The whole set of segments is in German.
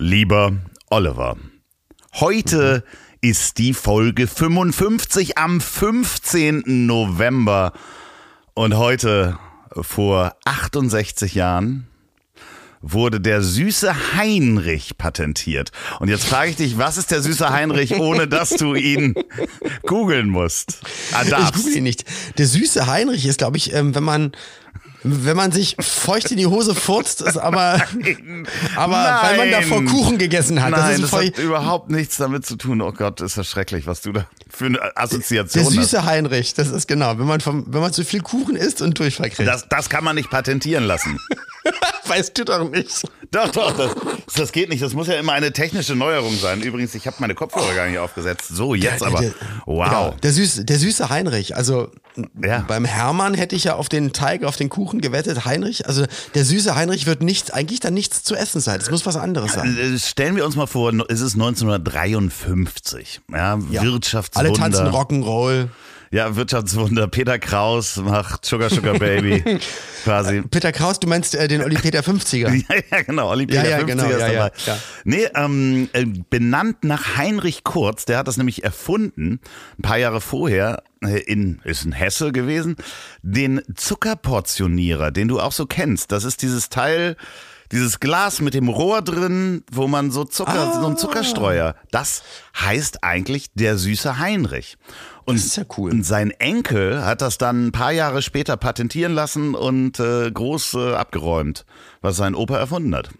Lieber Oliver, heute ist die Folge 55 am 15. November und heute vor 68 Jahren wurde der süße Heinrich patentiert. Und jetzt frage ich dich, was ist der süße Heinrich, ohne dass du ihn googeln musst? Ah, Ich google ihn nicht. Der süße Heinrich ist, glaube ich, ähm, wenn man wenn man sich feucht in die Hose furzt, ist aber, aber weil man davor Nein. Kuchen gegessen hat. Nein, das das, hat überhaupt nichts damit zu tun. Oh Gott, ist das schrecklich, was du da für eine der Assoziation hast. süße Heinrich, das ist genau, wenn man vom, wenn man zu viel Kuchen isst und Durchfall kriegt. Das, das kann man nicht patentieren lassen. weißt du doch nicht. Doch, doch, das, das geht nicht. Das muss ja immer eine technische Neuerung sein. Übrigens, ich habe meine Kopfhörer gar nicht aufgesetzt. So, jetzt aber. Der, Wow. Ja, der, süße, der süße Heinrich. Also Ja. beim Hermann hätte ich ja auf den Teig, auf den Kuchen gewettet. Heinrich, also der süße Heinrich wird nicht, eigentlich dann nichts zu essen sein. Es muss was anderes sein. Stellen wir uns mal vor, es ist 1953. Ja, Ja. Wirtschaftswunder. Alle tanzen Rock'n'Roll. Ja, Wirtschaftswunder. Peter Kraus macht Sugar Sugar Baby. quasi. Peter Kraus, du meinst äh, den Olli Peter 50er. Ja, ja, genau. Olli Ja, Peter ja, 50 genau, ist ja, ja, dabei. ja. Nee, ähm, äh, benannt nach Heinrich Kurz, der hat das nämlich erfunden, ein paar Jahre vorher, äh, in, ist in Hesse gewesen, den Zuckerportionierer, den du auch so kennst. Das ist dieses Teil, dieses Glas mit dem Rohr drin, wo man so Zucker, so Ah. ein Zuckerstreuer. Das heißt eigentlich der süße Heinrich. Und, Das ist ja cool. Und sein Enkel hat das dann ein paar Jahre später patentieren lassen und äh, groß äh, abgeräumt, was sein Opa erfunden hat.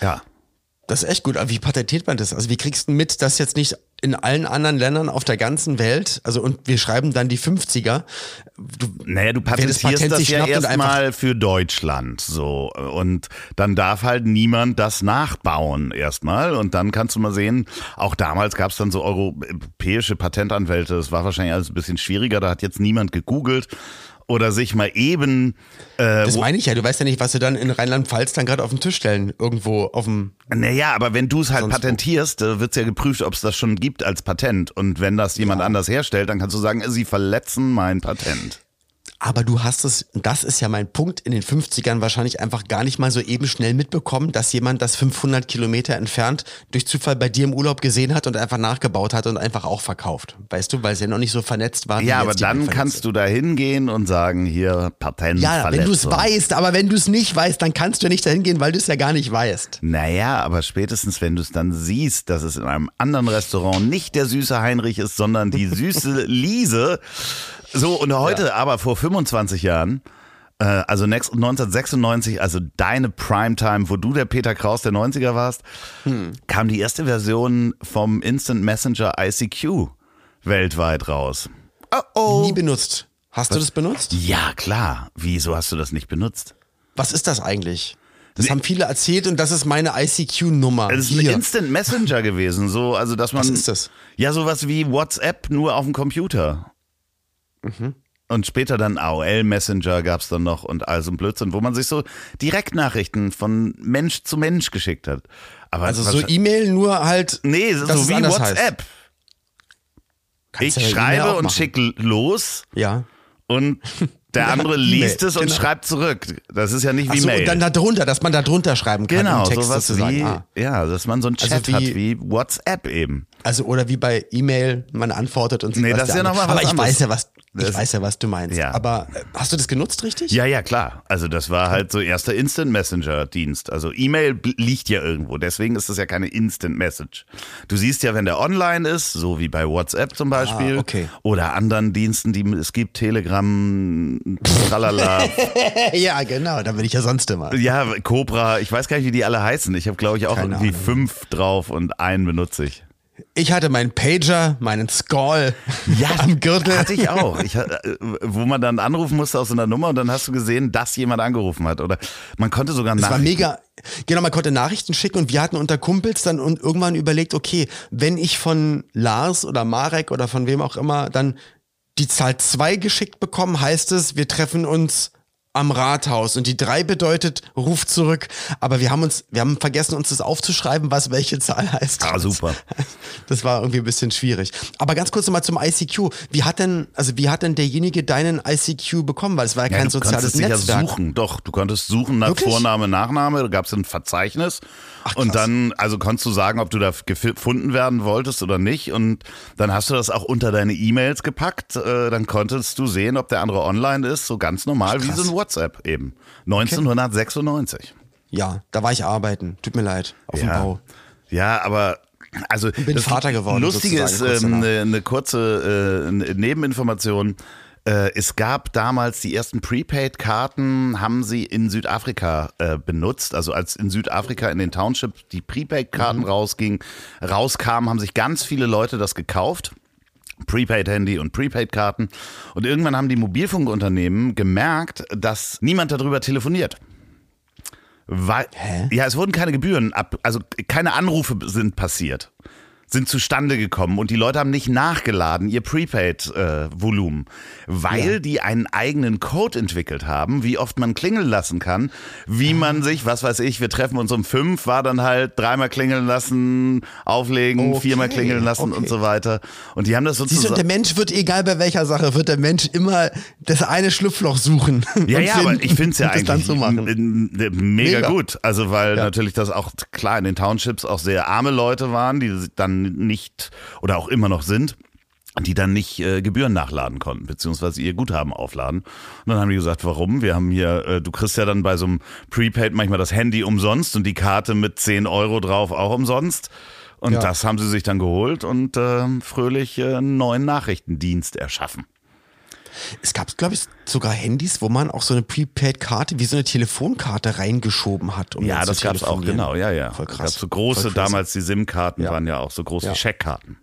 Ja. Das ist echt gut. Aber wie patentiert man das? Also wie kriegst du mit, dass jetzt nicht in allen anderen Ländern auf der ganzen Welt, also und wir schreiben dann die 50er. Du, Naja, du Wer das patentierst Patent das, ja erstmal für Deutschland so und dann darf halt niemand das nachbauen erstmal und dann kannst du mal sehen, auch damals gab es dann so europäische Patentanwälte, das war wahrscheinlich alles ein bisschen schwieriger, da hat jetzt niemand gegoogelt oder sich mal eben äh, das meine ich ja. Du weißt ja nicht, was sie dann in Rheinland-Pfalz dann gerade auf den Tisch stellen. Irgendwo auf dem. Naja, aber wenn du es halt patentierst, äh, wird's ja geprüft, ob es das schon gibt als Patent. Und wenn das jemand anders herstellt, dann kannst du sagen, sie verletzen mein Patent. Aber du hast es, das ist ja mein Punkt, in den 50ern wahrscheinlich einfach gar nicht mal so eben schnell mitbekommen, dass jemand das 500 Kilometer entfernt durch Zufall bei dir im Urlaub gesehen hat und einfach nachgebaut hat und einfach auch verkauft. Weißt du, weil es ja noch nicht so vernetzt war. wie Ja, aber dann kannst du da hingehen und sagen, hier Patent. Ja, wenn du es weißt, aber wenn du es nicht weißt, dann kannst du nicht dahin gehen, weil du es ja gar nicht weißt. Naja, aber spätestens, wenn du es dann siehst, dass es in einem anderen Restaurant nicht der süße Heinrich ist, sondern die süße Liese. So, und heute, aber vor 25 Jahren, äh, also next- 1996, also deine Primetime, wo du der Peter Kraus der 90er warst, kam die erste Version vom Instant Messenger ICQ weltweit raus. Oh oh. Nie benutzt. Hast du das benutzt? Ja, klar. Wieso hast du das nicht benutzt? Was ist das eigentlich? Das haben viele erzählt und das ist meine ICQ-Nummer. Es ist ein Hier. Instant Messenger gewesen, so, also dass man. Was ist das? Ja, sowas wie WhatsApp nur auf dem Computer. Mhm. Und später dann AOL Messenger gab's dann noch und all so ein Blödsinn, wo man sich so Direktnachrichten von Mensch zu Mensch geschickt hat. Aber Also so E-Mail nur halt. Nee, so es wie WhatsApp. Ich ja schreibe und schicke los Ja. und der andere liest es und genau. schreibt zurück. Das ist ja nicht wie Achso, Mail. und dann da drunter, dass man da drunter schreiben kann. genau, Text sowas sozusagen. wie, Ah. ja, dass man so einen Also Chat wie- hat wie WhatsApp eben. Also oder wie bei E-Mail, man antwortet und Nee, was das ist ja noch andere- mal was Aber ich anderes. weiß ja, was ich Das- weiß ja, was du meinst. Ja. Aber äh, hast du das genutzt richtig? Ja, ja, klar. Also das war halt so erster Instant Messenger Dienst. Also E-Mail liegt ja irgendwo, deswegen ist das ja keine Instant Message. Du siehst ja, wenn der online ist, so wie bei WhatsApp zum Beispiel, Ah, okay. oder anderen Diensten, die es gibt, Telegram, tralala, ja, genau. Da bin ich ja sonst immer. ja, Cobra, ich weiß gar nicht, wie die alle heißen. Ich habe glaube ich auch Keine irgendwie Ahnung. fünf drauf und einen benutze ich. Ich hatte meinen Pager, meinen Skull Ja, am Gürtel. Hatte ich auch. Ich, äh, wo man dann anrufen musste aus so einer Nummer und dann hast du gesehen, dass jemand angerufen hat. Oder man konnte sogar war Nachrichten- mega. Genau, man konnte Nachrichten schicken und wir hatten unter Kumpels dann und irgendwann überlegt, okay, wenn ich von Lars oder Marek oder von wem auch immer dann die Zahl zwei geschickt bekomme, heißt es, wir treffen uns am Rathaus und die drei bedeutet, ruf zurück. Aber wir haben uns, wir haben vergessen, uns das aufzuschreiben, was welche Zahl heißt. Ah, super. Das war irgendwie ein bisschen schwierig. Aber ganz kurz nochmal zum ICQ. Wie hat denn, also wie hat denn derjenige deinen ICQ bekommen? Weil es war ja Ja, kein du soziales konntest dich Netzwerk. Ja suchen. Doch, du konntest suchen nach Wirklich? Vorname, Nachname, da gab es ein Verzeichnis. Ach, und dann, also konntest du sagen, ob du da gefunden werden wolltest oder nicht. Und dann hast du das auch unter deine E-Mails gepackt. Äh, dann konntest du sehen, ob der andere online ist, so ganz normal Ach, wie so ein WhatsApp eben. 1996. Ja, da war ich arbeiten. Tut mir leid. Auf dem Ja. Bau. Ja, aber also bin das Vater geworden, Lustige ist kurz ähm, eine, eine kurze äh, eine Nebeninformation. Äh, es gab damals die ersten Prepaid-Karten, haben sie in Südafrika äh, benutzt. Also als in Südafrika in den Townships die Prepaid-Karten Mhm. rausgingen, rauskamen, haben sich ganz viele Leute das gekauft. Prepaid-Handy und Prepaid-Karten. Und irgendwann haben die Mobilfunkunternehmen gemerkt, dass niemand darüber telefoniert. Weil, Hä? Ja, es wurden keine Gebühren ab, also keine Anrufe sind passiert, sind zustande gekommen und die Leute haben nicht nachgeladen, ihr Prepaid-Volumen, weil Ja. die einen eigenen Code entwickelt haben, wie oft man klingeln lassen kann, wie man sich, was weiß ich, wir treffen uns um fünf, war dann halt dreimal klingeln lassen, auflegen, Okay, viermal klingeln lassen okay. und so weiter. Und die haben das Siehst du, sozusagen. der Mensch wird, egal bei welcher Sache, wird der Mensch immer das eine Schlupfloch suchen. Ja, ja, finden aber ich finde es ja eigentlich so mega, Mega. gut. Also weil Ja. natürlich das auch klar in den Townships auch sehr arme Leute waren, die dann nicht oder auch immer noch sind. Die dann nicht äh, Gebühren nachladen konnten, beziehungsweise ihr Guthaben aufladen. Und dann haben die gesagt, warum? Wir haben hier, äh, du kriegst ja dann bei so einem Prepaid manchmal das Handy umsonst und die Karte mit 10 Euro drauf auch umsonst. Und Ja. das haben sie sich dann geholt und äh, fröhlich einen neuen Nachrichtendienst erschaffen. Es gab, glaube ich, sogar Handys, wo man auch so eine Prepaid-Karte wie so eine Telefonkarte reingeschoben hat. Um Ja, das zu gab's auch, genau, ja, ja. Voll krass. gab's so große, damals die SIM-Karten Ja. waren ja auch so große Ja. Scheckkarten.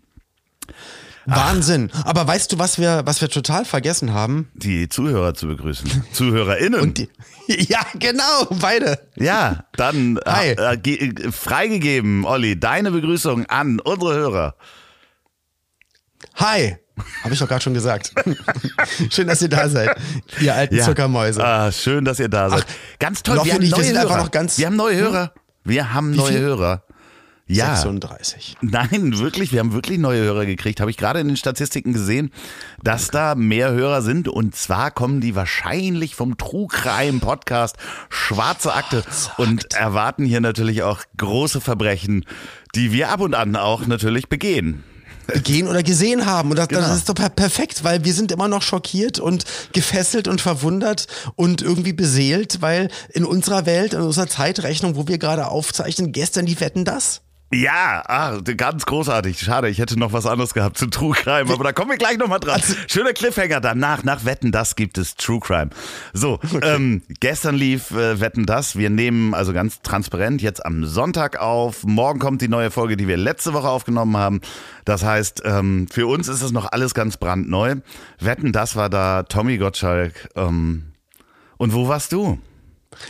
Wahnsinn. Aber weißt du, was wir, was wir total vergessen haben? Die Zuhörer zu begrüßen. ZuhörerInnen. Und die, ja, genau, beide. ja, dann Hi. äh, äh, ge- äh, freigegeben, Olli, deine Begrüßung an unsere Hörer. Hi. Habe ich doch gerade schon gesagt. Schön, dass ihr da seid, ihr alten Zuckermäuse. Ah, schön, dass ihr da seid. Ganz toll, wir haben wir neue sind Hörer. noch ganz- wir haben neue Hörer. Wir haben neue viel? Hörer. Ja. 36. Nein, wirklich, wir haben wirklich neue Hörer gekriegt. Habe ich gerade in den Statistiken gesehen, dass da mehr Hörer sind. Und zwar kommen die wahrscheinlich vom True Crime Podcast Schwarze Akte und erwarten hier natürlich auch große Verbrechen, die wir ab und an auch natürlich begehen. Gehen oder gesehen haben. Und das, Genau. das ist doch per- perfekt, weil wir sind immer noch schockiert und gefesselt und verwundert und irgendwie beseelt, weil in unserer Welt, in unserer Zeitrechnung, wo wir gerade aufzeichnen, gestern die Wetten das. Ja, ah, ganz großartig. Schade, ich hätte noch was anderes gehabt zu True Crime, aber da kommen wir gleich nochmal dran. Schöner Cliffhanger danach. Nach Wetten, das gibt es True Crime. So, ähm, gestern lief äh, Wetten, das. Wir nehmen also ganz transparent jetzt am Sonntag auf. Morgen kommt die neue Folge, die wir letzte Woche aufgenommen haben. Das heißt, ähm, für uns ist es noch alles ganz brandneu. Wetten, das war da Tommy Gottschalk. Ähm, und wo warst du?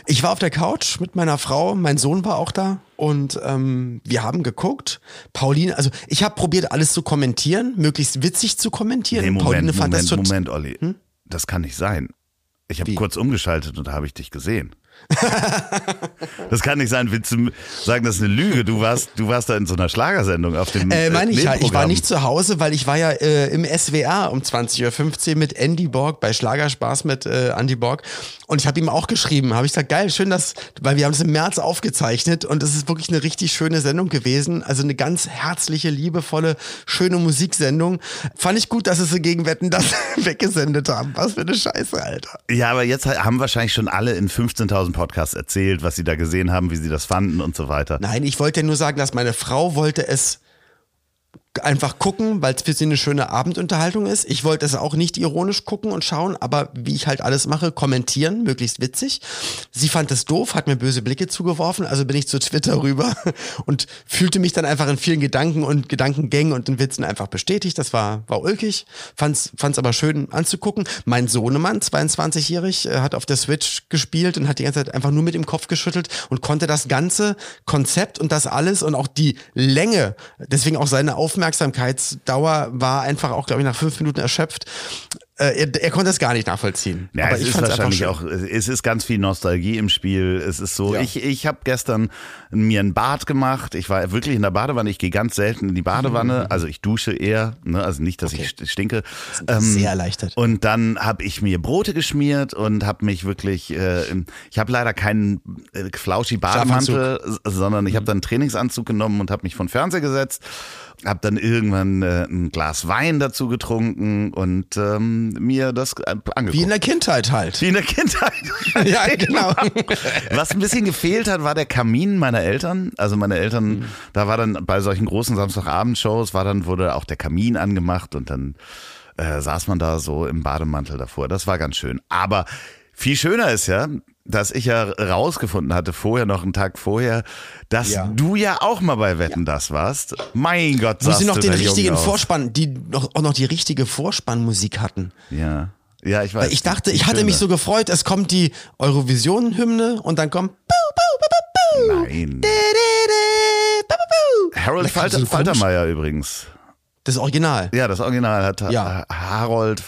Ich war auf der Couch mit meiner Frau, mein Sohn war auch da und ähm, wir haben geguckt. Pauline, also ich habe probiert, alles zu kommentieren, möglichst witzig zu kommentieren. Nee, Moment, Pauline fand Moment, das Moment, Olli. Das kann nicht sein. Ich habe kurz umgeschaltet und da habe ich dich gesehen. das kann nicht sein. Willst du sagen, das ist eine Lüge? Du warst, du warst da in so einer Schlagersendung auf dem Äh, meine ich ja, ich war nicht zu Hause, weil ich war ja äh, im SWR um 20.15 Uhr mit Andy Borg bei Schlagerspaß mit äh, Andy Borg und ich habe ihm auch geschrieben, habe ich gesagt, geil, schön, dass, weil wir haben es im März aufgezeichnet und es ist wirklich eine richtig schöne Sendung gewesen, also eine ganz herzliche, liebevolle, schöne Musiksendung. Fand ich gut, dass es sie gegen Wetten das weggesendet haben. Was für eine Scheiße, Alter. Ja, aber jetzt haben wahrscheinlich schon alle in 15.000 Podcasts erzählt, was sie da gesehen haben, wie sie das fanden und so weiter. Nein, ich wollte ja nur sagen, dass meine Frau wollte es einfach gucken, weil es für sie eine schöne Abendunterhaltung ist. Ich wollte es auch nicht ironisch gucken und schauen, aber wie ich halt alles mache, kommentieren, möglichst witzig. Sie fand es doof, hat mir böse Blicke zugeworfen, also bin ich zu Twitter rüber und fühlte mich dann einfach in vielen Gedanken und Gedankengängen und in Witzen einfach bestätigt. Das war, war ulkig, fand's, fand's aber schön anzugucken. Mein Sohnemann, 22-jährig, äh, hat auf der Switch gespielt und hat die ganze Zeit einfach nur mit dem Kopf geschüttelt und konnte das ganze Konzept und das alles und auch die Länge, deswegen auch seine Aufmerksamkeitsdauer war einfach auch, glaube ich, nach fünf Minuten erschöpft. Äh, er, er konnte es gar nicht nachvollziehen. Ja, es ich ist wahrscheinlich auch, es ist ganz viel Nostalgie im Spiel. Es ist so, Ja. ich, ich habe gestern mir ein Bad gemacht. Ich war wirklich in der Badewanne. Ich gehe ganz selten in die Badewanne. Also ich dusche eher, ne? also nicht, dass ich st- stinke. Ähm, sehr erleichtert. Und dann habe ich mir Brote geschmiert und habe mich wirklich, äh, ich habe leider keinen äh, flauschi Bademantel, sondern ich habe dann einen Trainingsanzug genommen und habe mich vor den Fernseher gesetzt. Hab dann irgendwann äh, ein Glas Wein dazu getrunken und ähm, mir das äh, angeguckt. Wie in der Kindheit halt. Wie in der Kindheit. Ja, genau. Was ein bisschen gefehlt hat, war der Kamin meiner Eltern. Also meine Eltern, Mhm. da war dann bei solchen großen Samstagabendshows, war dann, wurde auch der Kamin angemacht und dann äh, saß man da so im Bademantel davor. Das war ganz schön. Aber viel schöner ist ja, dass ich ja rausgefunden hatte, vorher noch einen Tag vorher, dass Ja. du ja auch mal bei Wetten, das warst. Mein Gott, Wo sie noch den richtigen. Vorspann, die noch, auch noch die richtige Vorspannmusik hatten. Ja. Ja, ich weiß. Weil ich dachte, ich hatte schöne. mich so gefreut, es kommt die Eurovision-Hymne und dann kommt. Nein. Harold Falter. Faltermeier übrigens. Das Original. Ja, das Original hat Ja. Harold,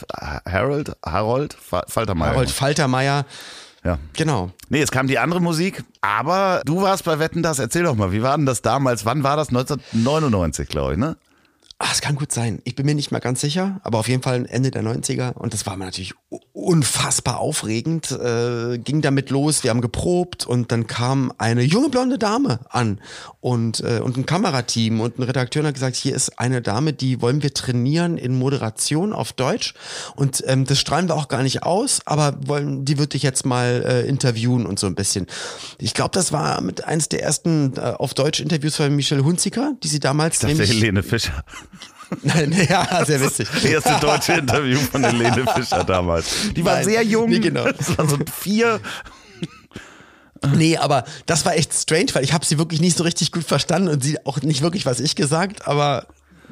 Harold, Harold Fa- Faltermeier. Harold Faltermeier. Ja. Genau. Nee, es kam die andere Musik, aber du warst bei Wetten das. Erzähl doch mal, wie war denn das damals? Wann war das? 1999, glaube ich, ne? Ah, es kann gut sein. Ich bin mir nicht mehr ganz sicher, aber auf jeden Fall Ende der 90er. Und das war mir natürlich unfassbar aufregend. Äh, ging damit los, wir haben geprobt und dann kam eine junge blonde Dame an und, äh, und ein Kamerateam und ein Redakteur hat gesagt, hier ist eine Dame, die wollen wir trainieren in Moderation auf Deutsch. Und ähm, das strahlen wir auch gar nicht aus, aber wollen, die wird dich jetzt mal äh, interviewen und so ein bisschen. Ich glaube, das war mit eins der ersten äh, auf Deutsch Interviews von Michelle Hunziker, die sie damals Ich dachte, nämlich Helene Fischer. Ja, sehr witzig. Das erste deutsche Interview von Helene Fischer damals. Die war Nein, sehr jung. nee, genau. Das war so vier. Nee, aber das war echt strange, weil ich habe sie wirklich nicht so richtig gut verstanden und sie auch nicht wirklich, was ich gesagt, aber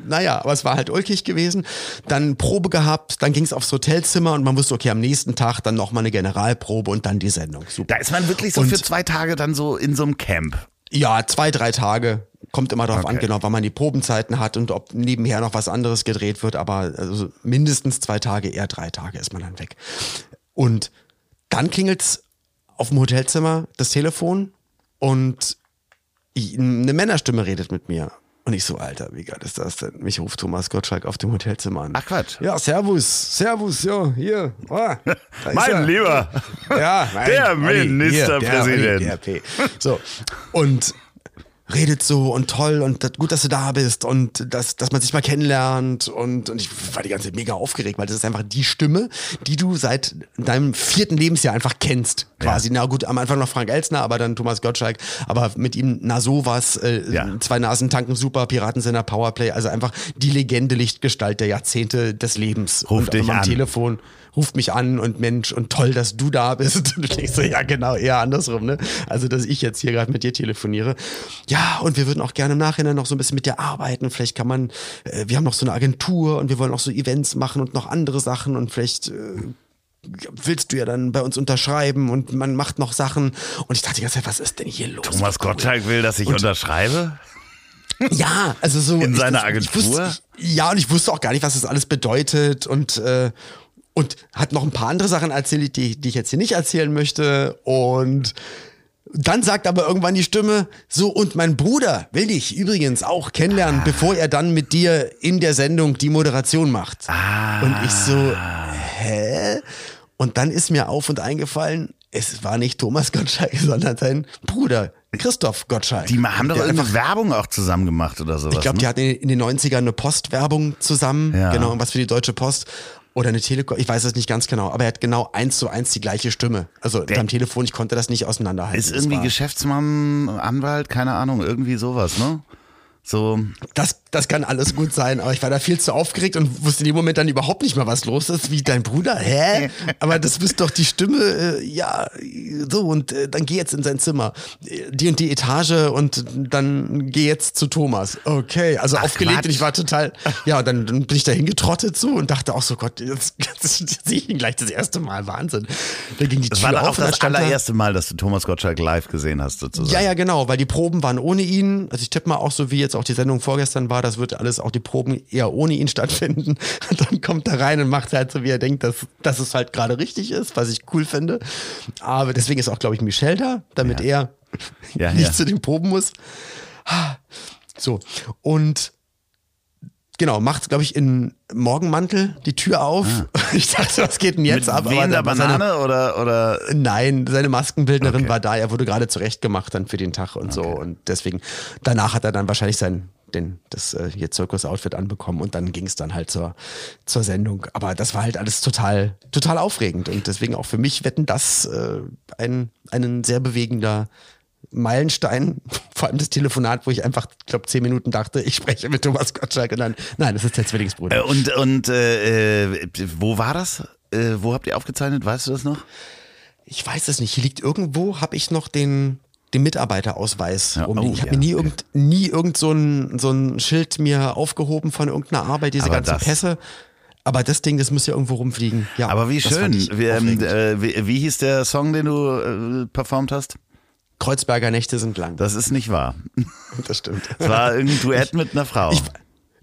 naja, aber es war halt ulkig gewesen. Dann Probe gehabt, dann ging es aufs Hotelzimmer und man wusste, okay, am nächsten Tag dann nochmal eine Generalprobe und dann die Sendung. Super. Da ist man wirklich so Und- für zwei Tage dann so in so einem Camp. Ja, zwei, drei Tage. Kommt immer darauf an, Okay. genau, wann man die Probenzeiten hat und ob nebenher noch was anderes gedreht wird, aber also mindestens zwei Tage, eher drei Tage ist man dann weg. Und dann klingelt's auf dem Hotelzimmer das Telefon und eine Männerstimme redet mit mir. Und ich so, Alter, wie geil ist das denn? Mich ruft Thomas Gottschalk auf dem Hotelzimmer an. Ach, Quatsch. Ja, servus, servus, ja, hier. Ist Mein er. Lieber. Ja, mein Der Ministerpräsident. So. Und redet so und toll und das, gut, dass du da bist und dass, dass man sich mal kennenlernt und, und ich war die ganze Zeit mega aufgeregt, weil das ist einfach die Stimme, die du seit deinem vierten Lebensjahr einfach kennst, quasi. Na gut, am Anfang noch Frank Elstner, aber dann Thomas Gottschalk, aber mit ihm na sowas, äh, Ja. zwei Nasen tanken super, Piratensender, Powerplay, also einfach die Legende, Lichtgestalt der Jahrzehnte des Lebens. Ruft und dich am an. Telefon ruft mich an und Mensch und toll, dass du da bist. Und ich denk so, ja genau, eher andersrum, ne? Also, dass ich jetzt hier gerade mit dir telefoniere. Ja, und wir würden auch gerne im Nachhinein noch so ein bisschen mit dir arbeiten. Vielleicht kann man, äh, wir haben noch so eine Agentur und wir wollen auch so Events machen und noch andere Sachen und vielleicht äh, willst du ja dann bei uns unterschreiben und man macht noch Sachen. Und ich dachte die ganze Zeit, was ist denn hier los? Thomas Gottschalk will, dass ich unterschreibe. Ja, also so. In ich- seiner ich Agentur? wusste, ich, ja, und ich wusste auch gar nicht, was das alles bedeutet und, äh, und hat noch ein paar andere Sachen erzählt, die, die ich jetzt hier nicht erzählen möchte. Und dann sagt aber irgendwann die Stimme, so, und mein Bruder will dich übrigens auch kennenlernen, bevor er dann mit dir in der Sendung die Moderation macht. Und ich so, hä? Und dann ist mir auf und eingefallen, es war nicht Thomas Gottschalk, sondern sein Bruder, Christoph Gottschalk. Die haben doch irgendeine Werbung auch zusammen gemacht oder sowas. ich glaube, ne? die hatten in, in den 90ern eine Postwerbung zusammen, Ja. genau, was für die Deutsche Post. Oder eine Telekom, ich weiß es nicht ganz genau, aber er hat genau eins zu eins die gleiche Stimme. Also am Telefon, ich konnte das nicht auseinanderhalten. Ist irgendwie Geschäftsmann, Anwalt, keine Ahnung, irgendwie sowas, ne? So. Das, das kann alles gut sein, aber ich war da viel zu aufgeregt und wusste in dem Moment dann überhaupt nicht mehr, was los ist, wie dein Bruder. Hä? Aber das bist doch die Stimme, äh, ja, so, und äh, dann geh jetzt in sein Zimmer. Die und die Etage und dann geh jetzt zu Thomas. Okay, also Ach, aufgelegt Quatsch. und ich war total, ja, und dann, dann bin ich da hingetrottet so und dachte auch so, Gott, jetzt, jetzt sehe ich ihn gleich das erste Mal. Wahnsinn. Da ging die Das Tür war auf auch das allererste Mal, dass du Thomas Gottschalk live gesehen hast, sozusagen. ja, ja, genau, weil die Proben waren ohne ihn. Also ich tippe mal auch so, wie jetzt auch die Sendung vorgestern war, das wird alles, auch die Proben eher ohne ihn stattfinden. Und dann kommt er rein und macht halt so, wie er denkt, dass, dass es halt gerade richtig ist, was ich cool finde. Aber deswegen ist auch, glaube ich, Michelle da, damit er Ja, nicht ja. zu den Proben muss. So, und genau, macht, glaube ich, in Morgenmantel die Tür auf. Ich dachte, was geht denn jetzt Ah. Mit ab? wehender da war seine- Banane oder, oder Nein, seine Maskenbildnerin Okay. war da. Er wurde gerade zurechtgemacht dann für den Tag und so. Und deswegen, danach hat er dann wahrscheinlich sein, den, das äh, hier Zirkus-Outfit anbekommen und dann ging es dann halt zur, zur Sendung. Aber das war halt alles total, total aufregend. Und deswegen auch für mich wetten das äh, ein, ein sehr bewegender Meilenstein, vor allem das Telefonat, wo ich einfach, ich glaube, zehn Minuten dachte, ich spreche mit Thomas Gottschalk und dann, nein, das ist der Zwillingsbruder. Äh, Und, und äh, äh, wo war das? Äh, wo habt ihr aufgezeichnet? Weißt du das noch? Ich weiß es nicht. Hier liegt irgendwo, habe ich noch den, den Mitarbeiterausweis Ja, oh, ich habe ja, mir nie, okay. irgend, nie irgend so ein, so ein Schild mir aufgehoben von irgendeiner Arbeit, diese Aber ganzen das- Pässe. Aber das Ding, das muss ja irgendwo rumfliegen. Ja, Aber wie schön. Wie, ähm, äh, wie, wie hieß der Song, den du äh, performt hast? Kreuzberger Nächte sind lang. Das ist nicht wahr. Das stimmt. Es war irgendein Duett mit einer Frau. Ich,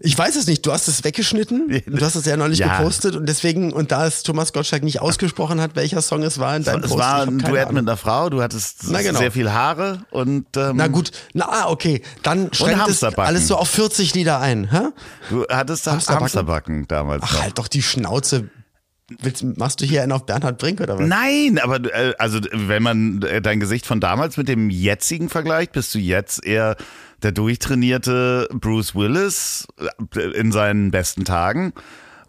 ich weiß es nicht. Du hast es weggeschnitten. Du hast es ja neulich Ja. gepostet und deswegen, und da es Thomas Gottschalk nicht ausgesprochen hat, welcher Song es war in deinem es Post. war ein Duett Ahnung. mit einer Frau. Du hattest Na, genau. sehr viel Haare und ähm, Na gut, na ah, okay, dann schränkt es alles so auf 40 Lieder ein. Hä? du hattest Hamsterbacken? Hamsterbacken, damals. Ach, noch. halt doch die Schnauze. Willst, machst du hier einen auf Bernhard Brink oder was? Nein, aber äh, also wenn man äh, dein Gesicht von damals mit dem jetzigen vergleicht, bist du jetzt eher der durchtrainierte Bruce Willis äh, in seinen besten Tagen.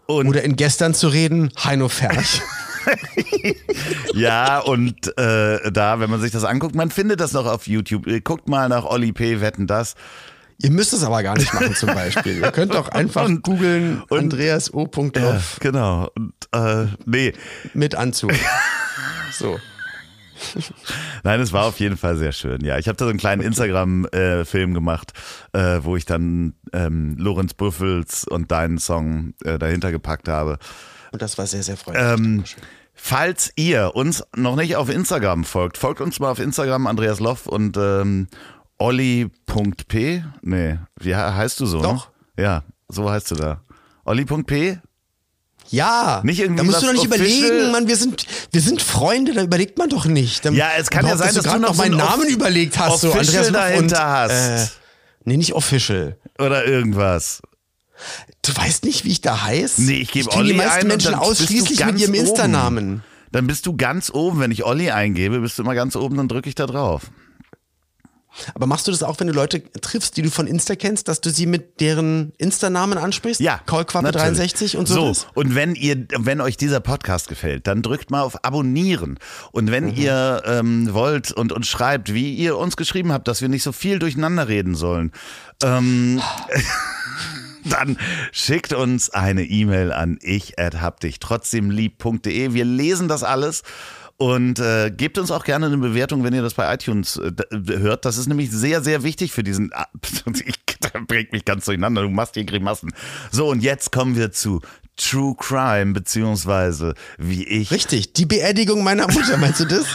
Und Oder in gestern zu reden, Heino Ferch. ja, und äh, da, wenn man sich das anguckt, man findet das noch auf YouTube. Guckt mal nach Oli P. Wetten das. Ihr müsst es aber gar nicht machen zum Beispiel. Ihr könnt doch einfach Und- googeln und- Andreas O. Ja, genau. Und äh, nee, mit Anzug. So. Nein, es war auf jeden Fall sehr schön. Ja, ich habe da so einen kleinen Instagram-Film gemacht, äh, wo ich dann ähm, Lorenz Büffels und deinen Song äh, dahinter gepackt habe. Und das war sehr, sehr freundlich. Ähm, falls ihr uns noch nicht auf Instagram folgt, folgt uns mal auf Instagram, Andreas Loff und ähm, Olli.p. Nee, wie he- heißt du so? Doch. Ne? Ja, so heißt du da. Olli.p. ja, nicht irgendwie da musst du doch nicht official- überlegen, Mann, wir sind, wir sind Freunde, da überlegt man doch nicht. Dann Ja, es kann ja sein, dass du grad noch noch so meinen ein Namen überlegt hast. So, Official Andreas Loff dahinter und, hast. Äh, nee, nicht official. Oder irgendwas. Du weißt nicht, wie ich da heiß? Nee, ich gebe Olli die meisten ein Menschen du ausschließlich mit ihrem. Insta-Namen. Dann bist du ganz oben. Wenn ich Olli eingebe, bist du immer ganz oben, dann drücke ich da drauf. Aber machst du das auch, wenn du Leute triffst, die du von Insta kennst, dass du sie mit deren Insta-Namen ansprichst? Ja. Kaulquappe natürlich. 63 und so. So, und wenn ihr, wenn euch dieser Podcast gefällt, dann drückt mal auf Abonnieren. Und wenn Mhm. ihr ähm, wollt und uns schreibt, wie ihr uns geschrieben habt, dass wir nicht so viel durcheinander reden sollen, ähm, dann schickt uns eine E-Mail an ich hab dich trotzdem lieb.de. Wir lesen das alles. Und äh, gebt uns auch gerne eine Bewertung, wenn ihr das bei iTunes äh, hört. Das ist nämlich sehr, sehr wichtig für diesen. Ah, Ich, bringt mich ganz durcheinander. Du machst hier Grimassen. So, und jetzt kommen wir zu True Crime, beziehungsweise wie ich. Richtig, die Beerdigung meiner Mutter, meinst du das?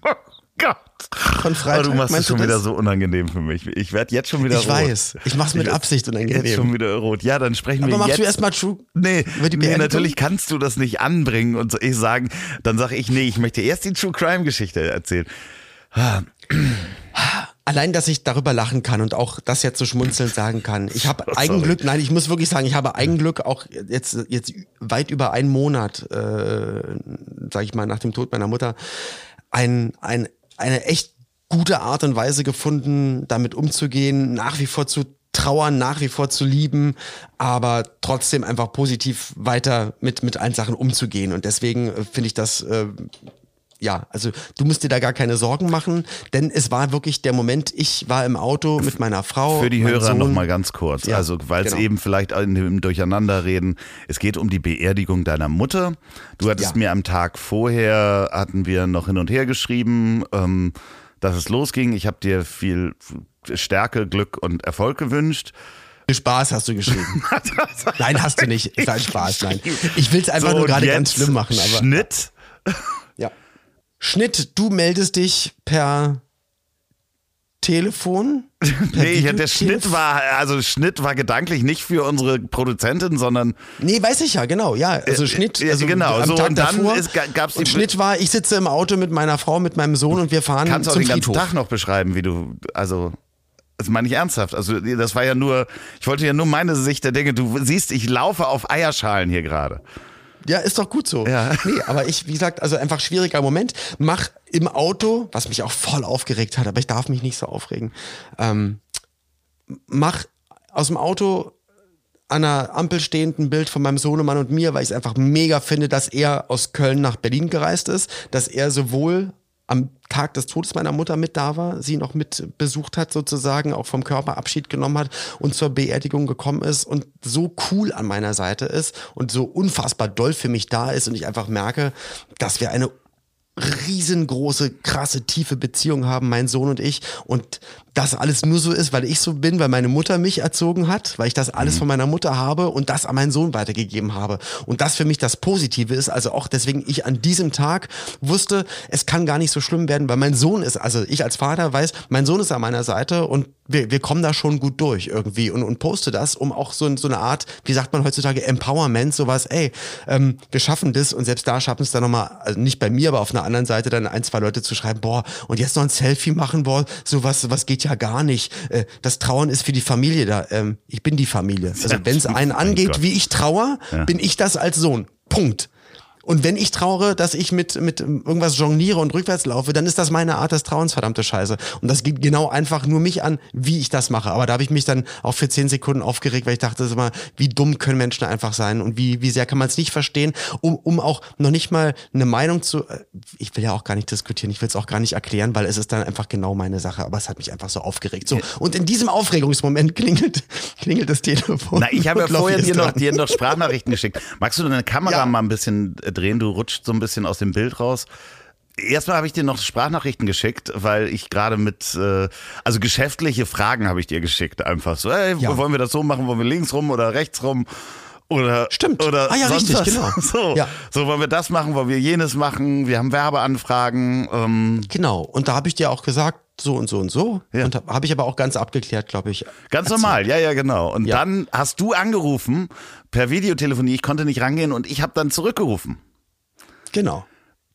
Gott. Von Freitag, Oh, du machst es schon wieder so unangenehm für mich. Ich werde jetzt schon wieder Ich rot. weiß, ich mach's mit Ich- Absicht Jetzt schon unangenehm. wieder rot. Ja, dann sprechen Aber wir machst jetzt. du erstmal True Nee, über die nee, natürlich kannst du das nicht anbringen und so ich sagen, dann sage ich, nee, ich möchte erst die True Crime Geschichte erzählen. Allein, dass ich darüber lachen kann und auch das jetzt so schmunzelnd sagen kann. Ich habe Sorry. Eigenglück, nein, ich muss wirklich sagen, ich habe Eigenglück auch jetzt, jetzt weit über einen Monat, äh, sage ich mal, nach dem Tod meiner Mutter, ein, ein, eine echt gute Art und Weise gefunden, damit umzugehen, nach wie vor zu trauern, nach wie vor zu lieben, aber trotzdem einfach positiv weiter mit, mit allen Sachen umzugehen. Und deswegen äh, finde ich das äh, ja, also du musst dir da gar keine Sorgen machen, denn es war wirklich der Moment, ich war im Auto mit meiner Frau. Für die Hörer Sohn. noch mal ganz kurz, Ja, also weil es genau. eben vielleicht dem Durcheinanderreden, es geht um die Beerdigung deiner Mutter. Du hattest Ja. mir am Tag vorher, hatten wir noch hin und her geschrieben, ähm, dass es losging. Ich habe dir viel Stärke, Glück und Erfolg gewünscht. Viel Spaß hast du geschrieben. nein, hast du nicht. Ist ein Spaß, nein. Ich will es einfach So, nur gerade ganz schlimm machen, aber. Schnitt. Ja. Schnitt, du meldest dich per Telefon. Per Nee, ich, der Schnitt war, also Schnitt war gedanklich nicht für unsere Produzentin, sondern Nee, weiß ich ja, genau. Ja, also Schnitt. ja, Also genau, Am so, Tag und dann davor. ist- ga- gab's die- und Schnitt war, ich sitze im Auto mit meiner Frau, mit meinem Sohn und wir fahren kannst du auch den ganzen. Tag noch beschreiben, wie du, also, das meine ich ernsthaft. Also, das war ja nur, ich wollte ja nur meine Sicht der Dinge. Du siehst, ich laufe auf Eierschalen hier gerade. Ja, ist doch gut so. Ja. Nee, aber ich, wie gesagt, also einfach schwieriger Moment. Mach im Auto, was mich auch voll aufgeregt hat, aber ich darf mich nicht so aufregen. Ähm, mach aus dem Auto an einer Ampel stehend ein Bild von meinem Sohnemann und mir, weil ich es einfach mega finde, dass er aus Köln nach Berlin gereist ist, dass er sowohl am Tag des Todes meiner Mutter mit da war, sie noch mit besucht hat sozusagen, auch vom Körper Abschied genommen hat und zur Beerdigung gekommen ist und so cool an meiner Seite ist und so unfassbar doll für mich da ist und ich einfach merke, dass wir eine riesengroße, krasse, tiefe Beziehung haben, mein Sohn und ich. Und das alles nur so ist, weil ich so bin, weil meine Mutter mich erzogen hat, weil ich das alles von meiner Mutter habe und das an meinen Sohn weitergegeben habe. Und das für mich das Positive ist, also auch deswegen ich an diesem Tag wusste, es kann gar nicht so schlimm werden, weil mein Sohn ist, also ich als Vater weiß, mein Sohn ist an meiner Seite und wir, wir kommen da schon gut durch irgendwie und, und poste das, um auch so, so eine Art, wie sagt man heutzutage, Empowerment, sowas, ey, ähm, wir schaffen das und selbst da schaffen es dann nochmal, also nicht bei mir, aber auf einer anderen Seite dann ein, zwei Leute zu schreiben, boah, und jetzt noch ein Selfie machen, boah, sowas, was geht ja gar nicht. Äh, das Trauern ist für die Familie da. Ähm, ich bin die Familie. Also wenn es einen angeht, wie ich trauer, bin ich das als Sohn. Punkt. Und wenn ich trauere, dass ich mit, mit irgendwas jongliere und rückwärts laufe, dann ist das meine Art des Trauens, verdammte Scheiße. Und das geht genau einfach nur mich an, wie ich das mache. Aber da habe ich mich dann auch für zehn Sekunden aufgeregt, weil ich dachte immer, wie dumm können Menschen einfach sein und wie, wie sehr kann man es nicht verstehen, um, um auch noch nicht mal eine Meinung zu, äh, ich will ja auch gar nicht diskutieren, ich will es auch gar nicht erklären, weil es ist dann einfach genau meine Sache. Aber es hat mich einfach so aufgeregt. So. Und in diesem Aufregungsmoment klingelt, klingelt das Telefon. Na, ich habe ja vorher dir noch, dir noch Sprachnachrichten geschickt. Magst du deine Kamera Ja. mal ein bisschen äh, drehen? Du rutscht so ein bisschen aus dem Bild raus. Erstmal habe ich dir noch Sprachnachrichten geschickt, weil ich gerade mit, äh, also geschäftliche Fragen habe ich dir geschickt. Einfach so, ey, Ja. wollen wir das so machen? Wollen wir links rum oder rechts rum? Oder, Stimmt. Oder Ah ja, richtig, was. genau. So, Ja. so, wollen wir das machen? Wollen wir jenes machen? Wir haben Werbeanfragen. Ähm, Genau. Und da habe ich dir auch gesagt, so und so und so. Ja. Und habe hab ich aber auch ganz abgeklärt, glaube ich. Ganz normal, ja, ja, genau. Und Ja. dann hast du angerufen per Videotelefonie. Ich konnte nicht rangehen und ich habe dann zurückgerufen. Genau.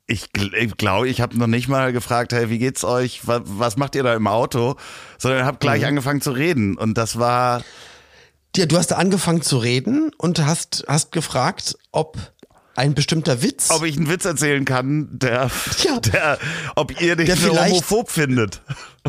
Ich, gl- ich glaube, ich habe noch nicht mal gefragt, hey, wie geht's euch? Was, macht ihr da im Auto? Sondern habe Mhm. gleich angefangen zu reden. Und das war, Ja, du hast angefangen zu reden und hast, hast gefragt, ob ein bestimmter Witz. ob ich einen Witz erzählen kann, der, Ja. der ob ihr den Der homophob findet.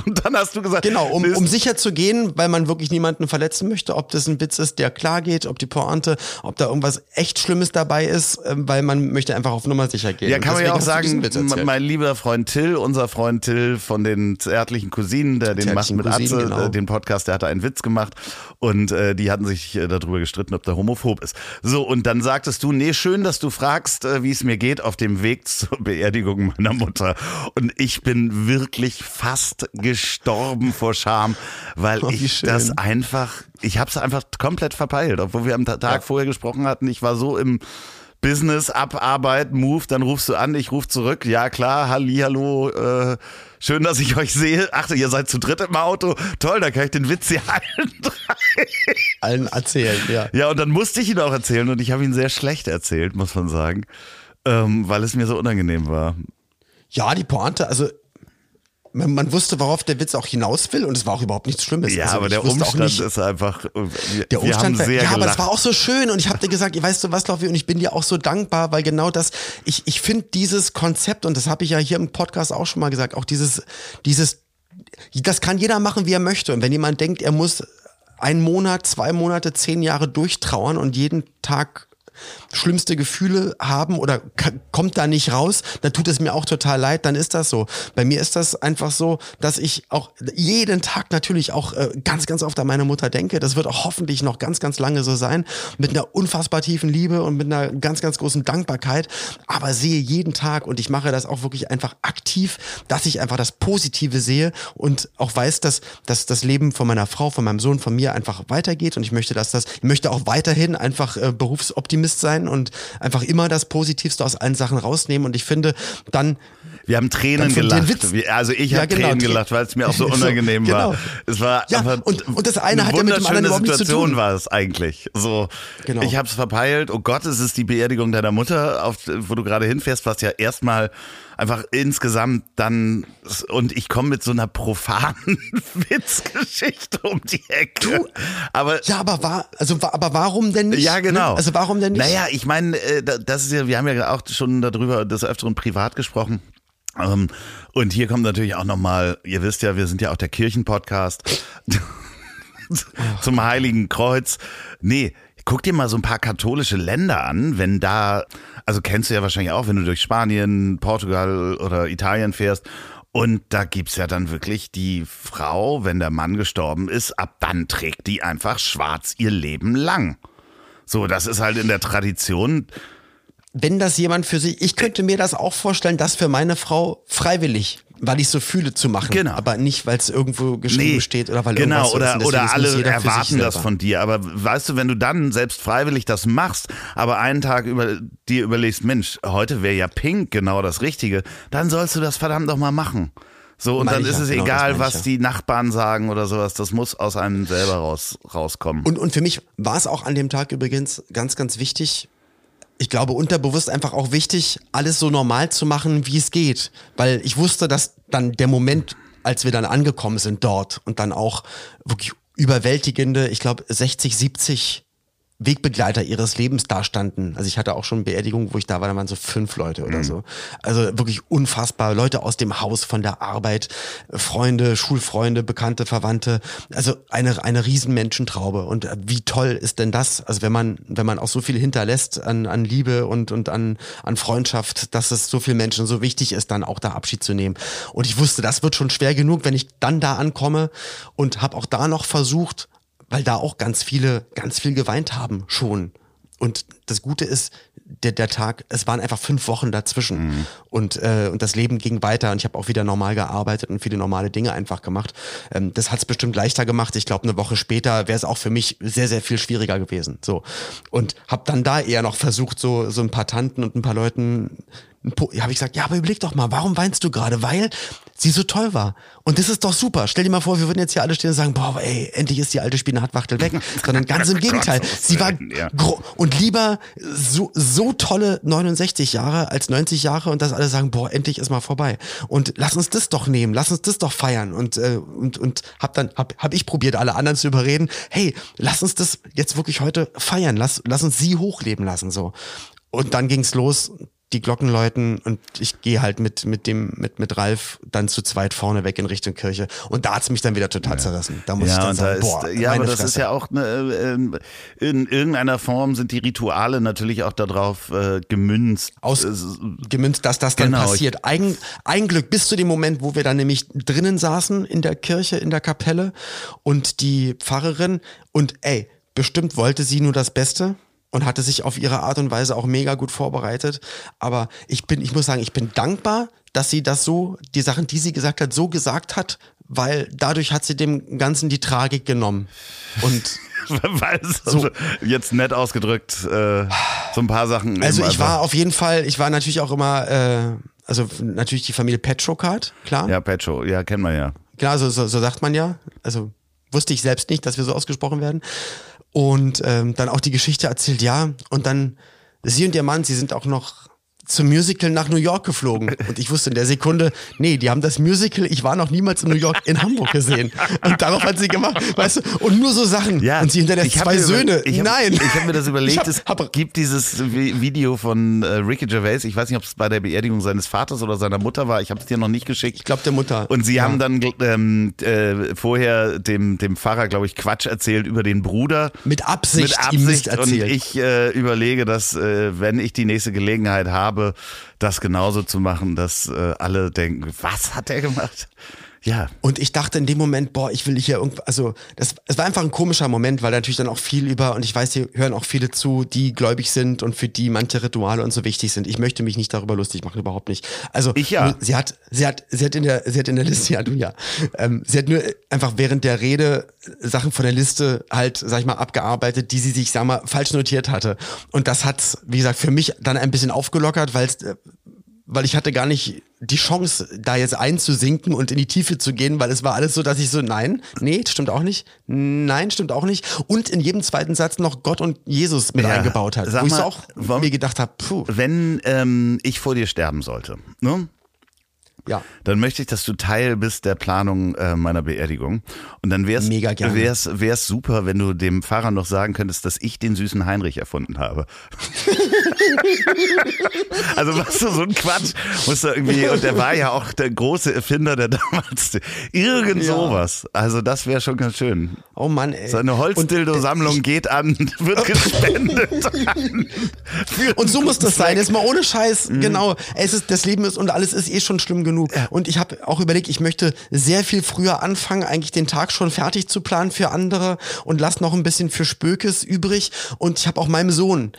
Und dann hast du gesagt, Genau, um, um sicher zu gehen, weil man wirklich niemanden verletzen möchte, ob das ein Witz ist, der klar geht, ob die Pointe, ob da irgendwas echt Schlimmes dabei ist, ähm, weil man möchte einfach auf Nummer sicher gehen. Ja, kann man ja auch sagen, mein lieber Freund Till, unser Freund Till von den zärtlichen Cousinen, der den macht mit Cousinen, Atze, genau. äh, den Podcast, der hatte einen Witz gemacht und äh, die hatten sich äh, darüber gestritten, ob der homophob ist. So, und dann sagtest du, nee, schön, dass du fragst, äh, wie es mir geht auf dem Weg zur Beerdigung meiner Mutter. Und ich bin wirklich fast gestorben vor Scham, weil Oh, ich schön. das einfach, ich habe es einfach komplett verpeilt, obwohl wir am Ta- Tag Ja. vorher gesprochen hatten. Ich war so im Business, Abarbeit, Move, dann rufst du an, ich ruf zurück. Ja klar, hallihallo, äh, schön, dass ich euch sehe. Ach, ihr seid zu dritt im Auto. Toll, da kann ich den Witz hier allen drei. allen erzählen, ja. Ja, und dann musste ich ihn auch erzählen und ich habe ihn sehr schlecht erzählt, muss man sagen, ähm, weil es mir so unangenehm war. Ja, die Pointe, also man, man wusste, worauf der Witz auch hinaus will und es war auch überhaupt nichts Schlimmes. Ja, also aber der Umstand nicht, ist einfach, äh, wir, Der Umstand war, sehr ja, aber gelacht. das war auch so schön und ich habe dir gesagt, weißt du was, Loffi, und ich bin dir auch so dankbar, weil genau das, ich, ich finde dieses Konzept, und das habe ich ja hier im Podcast auch schon mal gesagt, auch dieses, dieses, das kann jeder machen, wie er möchte. Und wenn jemand denkt, er muss einen Monat, zwei Monate, zehn Jahre durchtrauern und jeden Tag schlimmste Gefühle haben oder kommt da nicht raus, dann tut es mir auch total leid, dann ist das so. Bei mir ist das einfach so, dass ich auch jeden Tag natürlich auch äh, ganz, ganz oft an meine Mutter denke. Das wird auch hoffentlich noch ganz, ganz lange so sein. Mit einer unfassbar tiefen Liebe und mit einer ganz, ganz großen Dankbarkeit. Aber sehe jeden Tag und ich mache das auch wirklich einfach aktiv, dass ich einfach das Positive sehe und auch weiß, dass, dass das Leben von meiner Frau, von meinem Sohn, von mir einfach weitergeht. Und ich möchte, dass das, ich möchte auch weiterhin einfach äh, Berufsoptimist sein und einfach immer das Positivste aus allen Sachen rausnehmen. Und ich finde, dann wir haben Tränen gelacht. Also ich ja, habe genau, Tränen gelacht, weil es mir auch so unangenehm so, genau. war. Es war ja, und, und das eine, eine hat ja mit dem anderen überhaupt nichts zu tun. war es eigentlich. So, genau. ich habe es verpeilt. Oh Gott, es ist die Beerdigung deiner Mutter, auf, wo du gerade hinfährst, was ja erstmal einfach insgesamt dann und ich komme mit so einer profanen Witzgeschichte um die Ecke. Du, aber ja, aber war also aber warum denn nicht? Ja, genau. Ne? Also warum denn nicht? Naja, ich meine, äh, das ist ja, wir haben ja auch schon darüber des öfteren privat gesprochen. Ähm, und hier kommt natürlich auch nochmal, ihr wisst ja, wir sind ja auch der Kirchenpodcast zum Heiligen Kreuz. Nee, guck dir mal so ein paar katholische Länder an, wenn da, also kennst du ja wahrscheinlich auch, wenn du durch Spanien, Portugal oder Italien fährst. Und da gibt's ja dann wirklich die Frau, wenn der Mann gestorben ist, ab dann trägt die einfach schwarz ihr Leben lang. So, das ist halt in der Tradition wenn das jemand für sich, ich könnte mir das auch vorstellen, das für meine Frau freiwillig, weil ich so fühle zu machen, genau. aber nicht, weil es irgendwo geschrieben nee, steht oder weil genau irgendwas oder oder alle erwarten das von dir. Aber weißt du, wenn du dann selbst freiwillig das machst, aber einen Tag über dir überlegst, Mensch, heute wäre ja Pink genau das Richtige, dann sollst du das verdammt noch mal machen. So, und dann ist es genau, egal, was die Nachbarn sagen oder sowas. Das muss aus einem selber raus, rauskommen. Und, und für mich war es auch an dem Tag übrigens ganz, ganz wichtig, ich glaube, unterbewusst einfach auch wichtig, alles so normal zu machen, wie es geht. Weil ich wusste, dass dann der Moment, als wir dann angekommen sind dort und dann auch wirklich überwältigende, ich glaube, 60, 70 Wegbegleiter ihres Lebens dastanden. Also ich hatte auch schon Beerdigungen, wo ich da war, da waren so fünf Leute oder mhm. so. Also wirklich unfassbar. Leute aus dem Haus, von der Arbeit, Freunde, Schulfreunde, Bekannte, Verwandte. Also eine, eine riesen Menschentraube. Und wie toll ist denn das? Also wenn man, wenn man auch so viel hinterlässt an, an Liebe und, und an, an Freundschaft, dass es so vielen Menschen so wichtig ist, dann auch da Abschied zu nehmen. Und ich wusste, das wird schon schwer genug, wenn ich dann da ankomme und habe auch da noch versucht, weil da auch ganz viele, ganz viel geweint haben schon. Und das Gute ist, der, der Tag, es waren einfach fünf Wochen dazwischen mhm. und, äh, und das Leben ging weiter und ich habe auch wieder normal gearbeitet und viele normale Dinge einfach gemacht. Ähm, das hat es bestimmt leichter gemacht. Ich glaube, eine Woche später wäre es auch für mich sehr, sehr viel schwieriger gewesen. So und habe dann da eher noch versucht, so, so ein paar Tanten und ein paar Leuten habe ich gesagt, ja, aber überleg doch mal, warum weinst du gerade? Weil sie so toll war. Und das ist doch super. Stell dir mal vor, wir würden jetzt hier alle stehen und sagen, boah, ey, endlich ist die alte Spinatwachtel weg. Sondern ganz im Gegenteil. sie war ja. und lieber so, so tolle 69 Jahre als 90 Jahre und dass alle sagen, boah, endlich ist mal vorbei. Und lass uns das doch nehmen, lass uns das doch feiern. Und, äh, und, und hab dann, hab, hab ich probiert, alle anderen zu überreden, hey, lass uns das jetzt wirklich heute feiern, lass, lass uns sie hochleben lassen, so. Und dann ging's los die Glocken läuten und ich gehe halt mit, mit dem, mit, mit Ralf dann zu zweit vorne weg in Richtung Kirche. Und da hat's mich dann wieder total ja. zerrissen. Da muss ja, ich dann sagen, da boah, ja, aber das Fresse. ist ja auch eine, äh, in irgendeiner Form sind die Rituale natürlich auch darauf äh, gemünzt. Aus, gemünzt, dass das dann genau. passiert. Eigen, ein Glück bis zu dem Moment, wo wir dann nämlich drinnen saßen in der Kirche, in der Kapelle und die Pfarrerin und ey, bestimmt wollte sie nur das Beste und hatte sich auf ihre Art und Weise auch mega gut vorbereitet. Aber ich bin, ich muss sagen, ich bin dankbar, dass sie das so, die Sachen, die sie gesagt hat, so gesagt hat, weil dadurch hat sie dem Ganzen die Tragik genommen. Und weil so, jetzt nett ausgedrückt, äh, so ein paar Sachen. Also ich war auf jeden Fall, ich war natürlich auch immer, äh, also natürlich die Familie Petrocard, klar. Ja, Petro, ja, kennen wir ja. Klar, so, so, so sagt man ja. Also wusste ich selbst nicht, dass wir so ausgesprochen werden. Und ähm, dann auch die Geschichte erzählt, ja. Und dann sie und ihr Mann, sie sind auch noch zum Musical nach New York geflogen. Und ich wusste in der Sekunde, nee, die haben das Musical, ich war noch niemals in New York, in Hamburg gesehen. Und darauf hat sie gemacht, weißt du, und nur so Sachen. Ja, und sie hinterlässt zwei Söhne. Ich hab, Nein. Ich habe mir das überlegt. hab- es hab- gibt dieses Vi- Video von äh, Ricky Gervais. Ich weiß nicht, ob es bei der Beerdigung seines Vaters oder seiner Mutter war. Ich habe es dir noch nicht geschickt. Ich glaube, der Mutter. Und sie Ja. haben dann ähm, äh, vorher dem, dem Pfarrer, glaube ich, Quatsch erzählt über den Bruder. Mit Absicht, Mit Absicht. Und erzählt. ich äh, überlege, dass, äh, wenn ich die nächste Gelegenheit habe, das genauso zu machen, dass äh, alle denken, was hat er gemacht? Ja. Und ich dachte in dem Moment, boah, ich will hier irgendwo, also das, es war einfach ein komischer Moment, weil natürlich dann auch viel über, und ich weiß, hier hören auch viele zu, die gläubig sind und für die manche Rituale und so wichtig sind. Ich möchte mich nicht darüber lustig machen, überhaupt nicht. Also Ich ja. sie hat, sie hat, sie hat in der, sie hat in der Liste, ja du ja, ähm, sie hat nur einfach während der Rede Sachen von der Liste halt, sag ich mal, abgearbeitet, die sie sich, sag mal, falsch notiert hatte. Und das hat, wie gesagt, für mich dann ein bisschen aufgelockert, weil es äh, weil ich hatte gar nicht die Chance, da jetzt einzusinken und in die Tiefe zu gehen, weil es war alles so, dass ich so, nein, nee, stimmt auch nicht, nein, stimmt auch nicht. Und in jedem zweiten Satz noch Gott und Jesus mit Ja, eingebaut hat. sag wo ich so mal, auch warum- mir gedacht habe, puh, Wenn ähm, ich vor dir sterben sollte, ne? ja. dann möchte ich, dass du Teil bist der Planung äh, meiner Beerdigung. Und dann wär's, Mega gerne. wär's, wär's super, wenn du dem Pfarrer noch sagen könntest, dass ich den süßen Heinrich erfunden habe. also was so ein Quatsch musst du irgendwie, und der war ja auch der große Erfinder der damals, irgend Ja. sowas. Also das wäre schon ganz schön. Oh Mann, ey. Seine Holzdildo-Sammlung geht an, wird gespendet. an, Und so muss das sein. Jetzt mal ohne Scheiß. Mhm. Genau. Es ist, das Leben ist und alles ist eh schon schlimm genug. Und ich habe auch überlegt, ich möchte sehr viel früher anfangen, eigentlich den Tag schon fertig zu planen für andere und lass noch ein bisschen für Spökes übrig. Und ich habe auch meinem Sohn,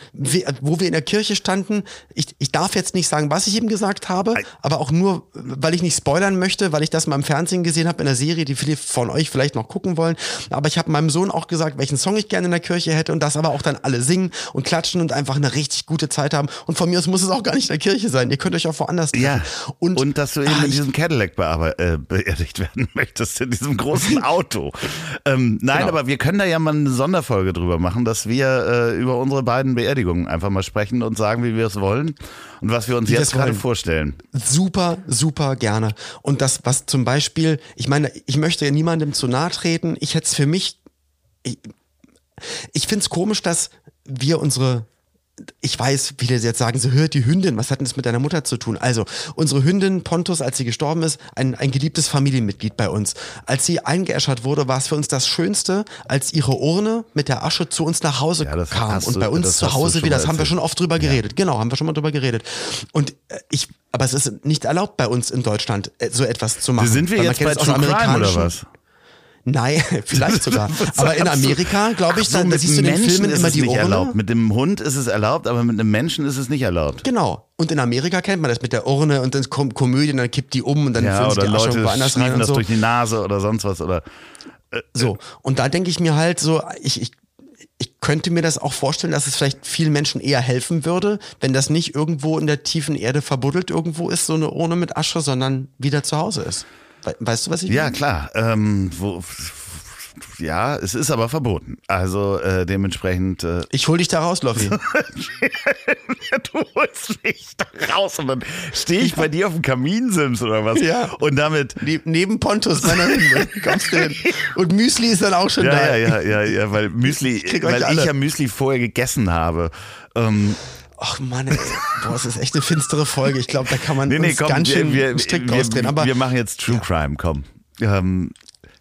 wo wir in der Kirche standen, ich, ich darf jetzt nicht sagen, was ich ihm gesagt habe, aber auch nur, weil ich nicht spoilern möchte, weil ich das mal im Fernsehen gesehen habe in der Serie, die viele von euch vielleicht noch gucken wollen. Aber ich habe meinem Sohn auch gesagt, welchen Song ich gerne in der Kirche hätte und das aber auch dann alle singen und klatschen und einfach eine richtig gute Zeit haben. Und von mir aus muss es auch gar nicht in der Kirche sein. Ihr könnt euch auch woanders treffen. Ja, und, Und, dass du eben Ah, in diesem Cadillac bearbe- äh, beerdigt werden möchtest, in diesem großen Auto. ähm, nein, Genau. aber wir können da ja mal eine Sonderfolge drüber machen, dass wir äh, über unsere beiden Beerdigungen einfach mal sprechen und sagen, wie wir es wollen und was wir uns Wie jetzt gerade vorstellen. Super, super gerne. Und das, was zum Beispiel, ich meine, ich möchte ja niemandem zu nahe treten. Ich hätte es für mich, ich, ich finde es komisch, dass wir unsere ich weiß, viele jetzt sagen, so hört die Hündin, was hat denn das mit deiner Mutter zu tun? Also, unsere Hündin Pontus, als sie gestorben ist, ein, ein geliebtes Familienmitglied bei uns. Als sie eingeäschert wurde, war es für uns das Schönste, als ihre Urne mit der Asche zu uns nach Hause Ja, kam. Und bei uns zu Hause wieder, das haben wir schon oft drüber geredet. Genau, haben wir schon mal drüber geredet. Und äh, ich, aber es ist nicht erlaubt bei uns in Deutschland, äh, so etwas zu machen. Sind wir jetzt bei True Crime oder was? Nein, vielleicht sogar. Aber in? Amerika, glaube ich, Ach so, da, da siehst du in den Menschen Filmen ist immer es die nicht Urne. erlaubt. Mit dem Hund ist es erlaubt, aber mit einem Menschen ist es nicht erlaubt. Genau. Und in Amerika kennt man das mit der Urne und dann kommt Komödien, dann kippt die um und dann Ja, füllen sie die Asche Leute irgendwo anders rein und das so. durch die Nase oder sonst was oder So. Und da denke ich mir halt so, ich, ich, ich könnte mir das auch vorstellen, dass es vielleicht vielen Menschen eher helfen würde, wenn das nicht irgendwo in der tiefen Erde verbuddelt irgendwo ist, so eine Urne mit Asche, sondern wieder zu Hause ist. We weißt du, was ich Ja, meine? klar. Ähm, wo, ja, es ist aber verboten. Also äh, dementsprechend. Äh, Ich hol dich da raus, Loffi. du holst mich da raus und dann stehe ich bei dir auf dem Kaminsims oder was? Ja. Und damit. Ne- Neben Pontus, meiner Hunde, kommst du hin. Und Müsli ist dann auch schon Ja, da. ja, ja, ja, ja, weil Müsli, euch weil ich ja Müsli vorher gegessen habe. Ähm, Ach Mann, ey. Boah, es ist echt eine finstere Folge. Ich glaube, da kann man nee, nee, komm, ganz schön wir, wir, strikt wir, rausdrehen. Aber wir machen jetzt True Crime, komm. Ähm,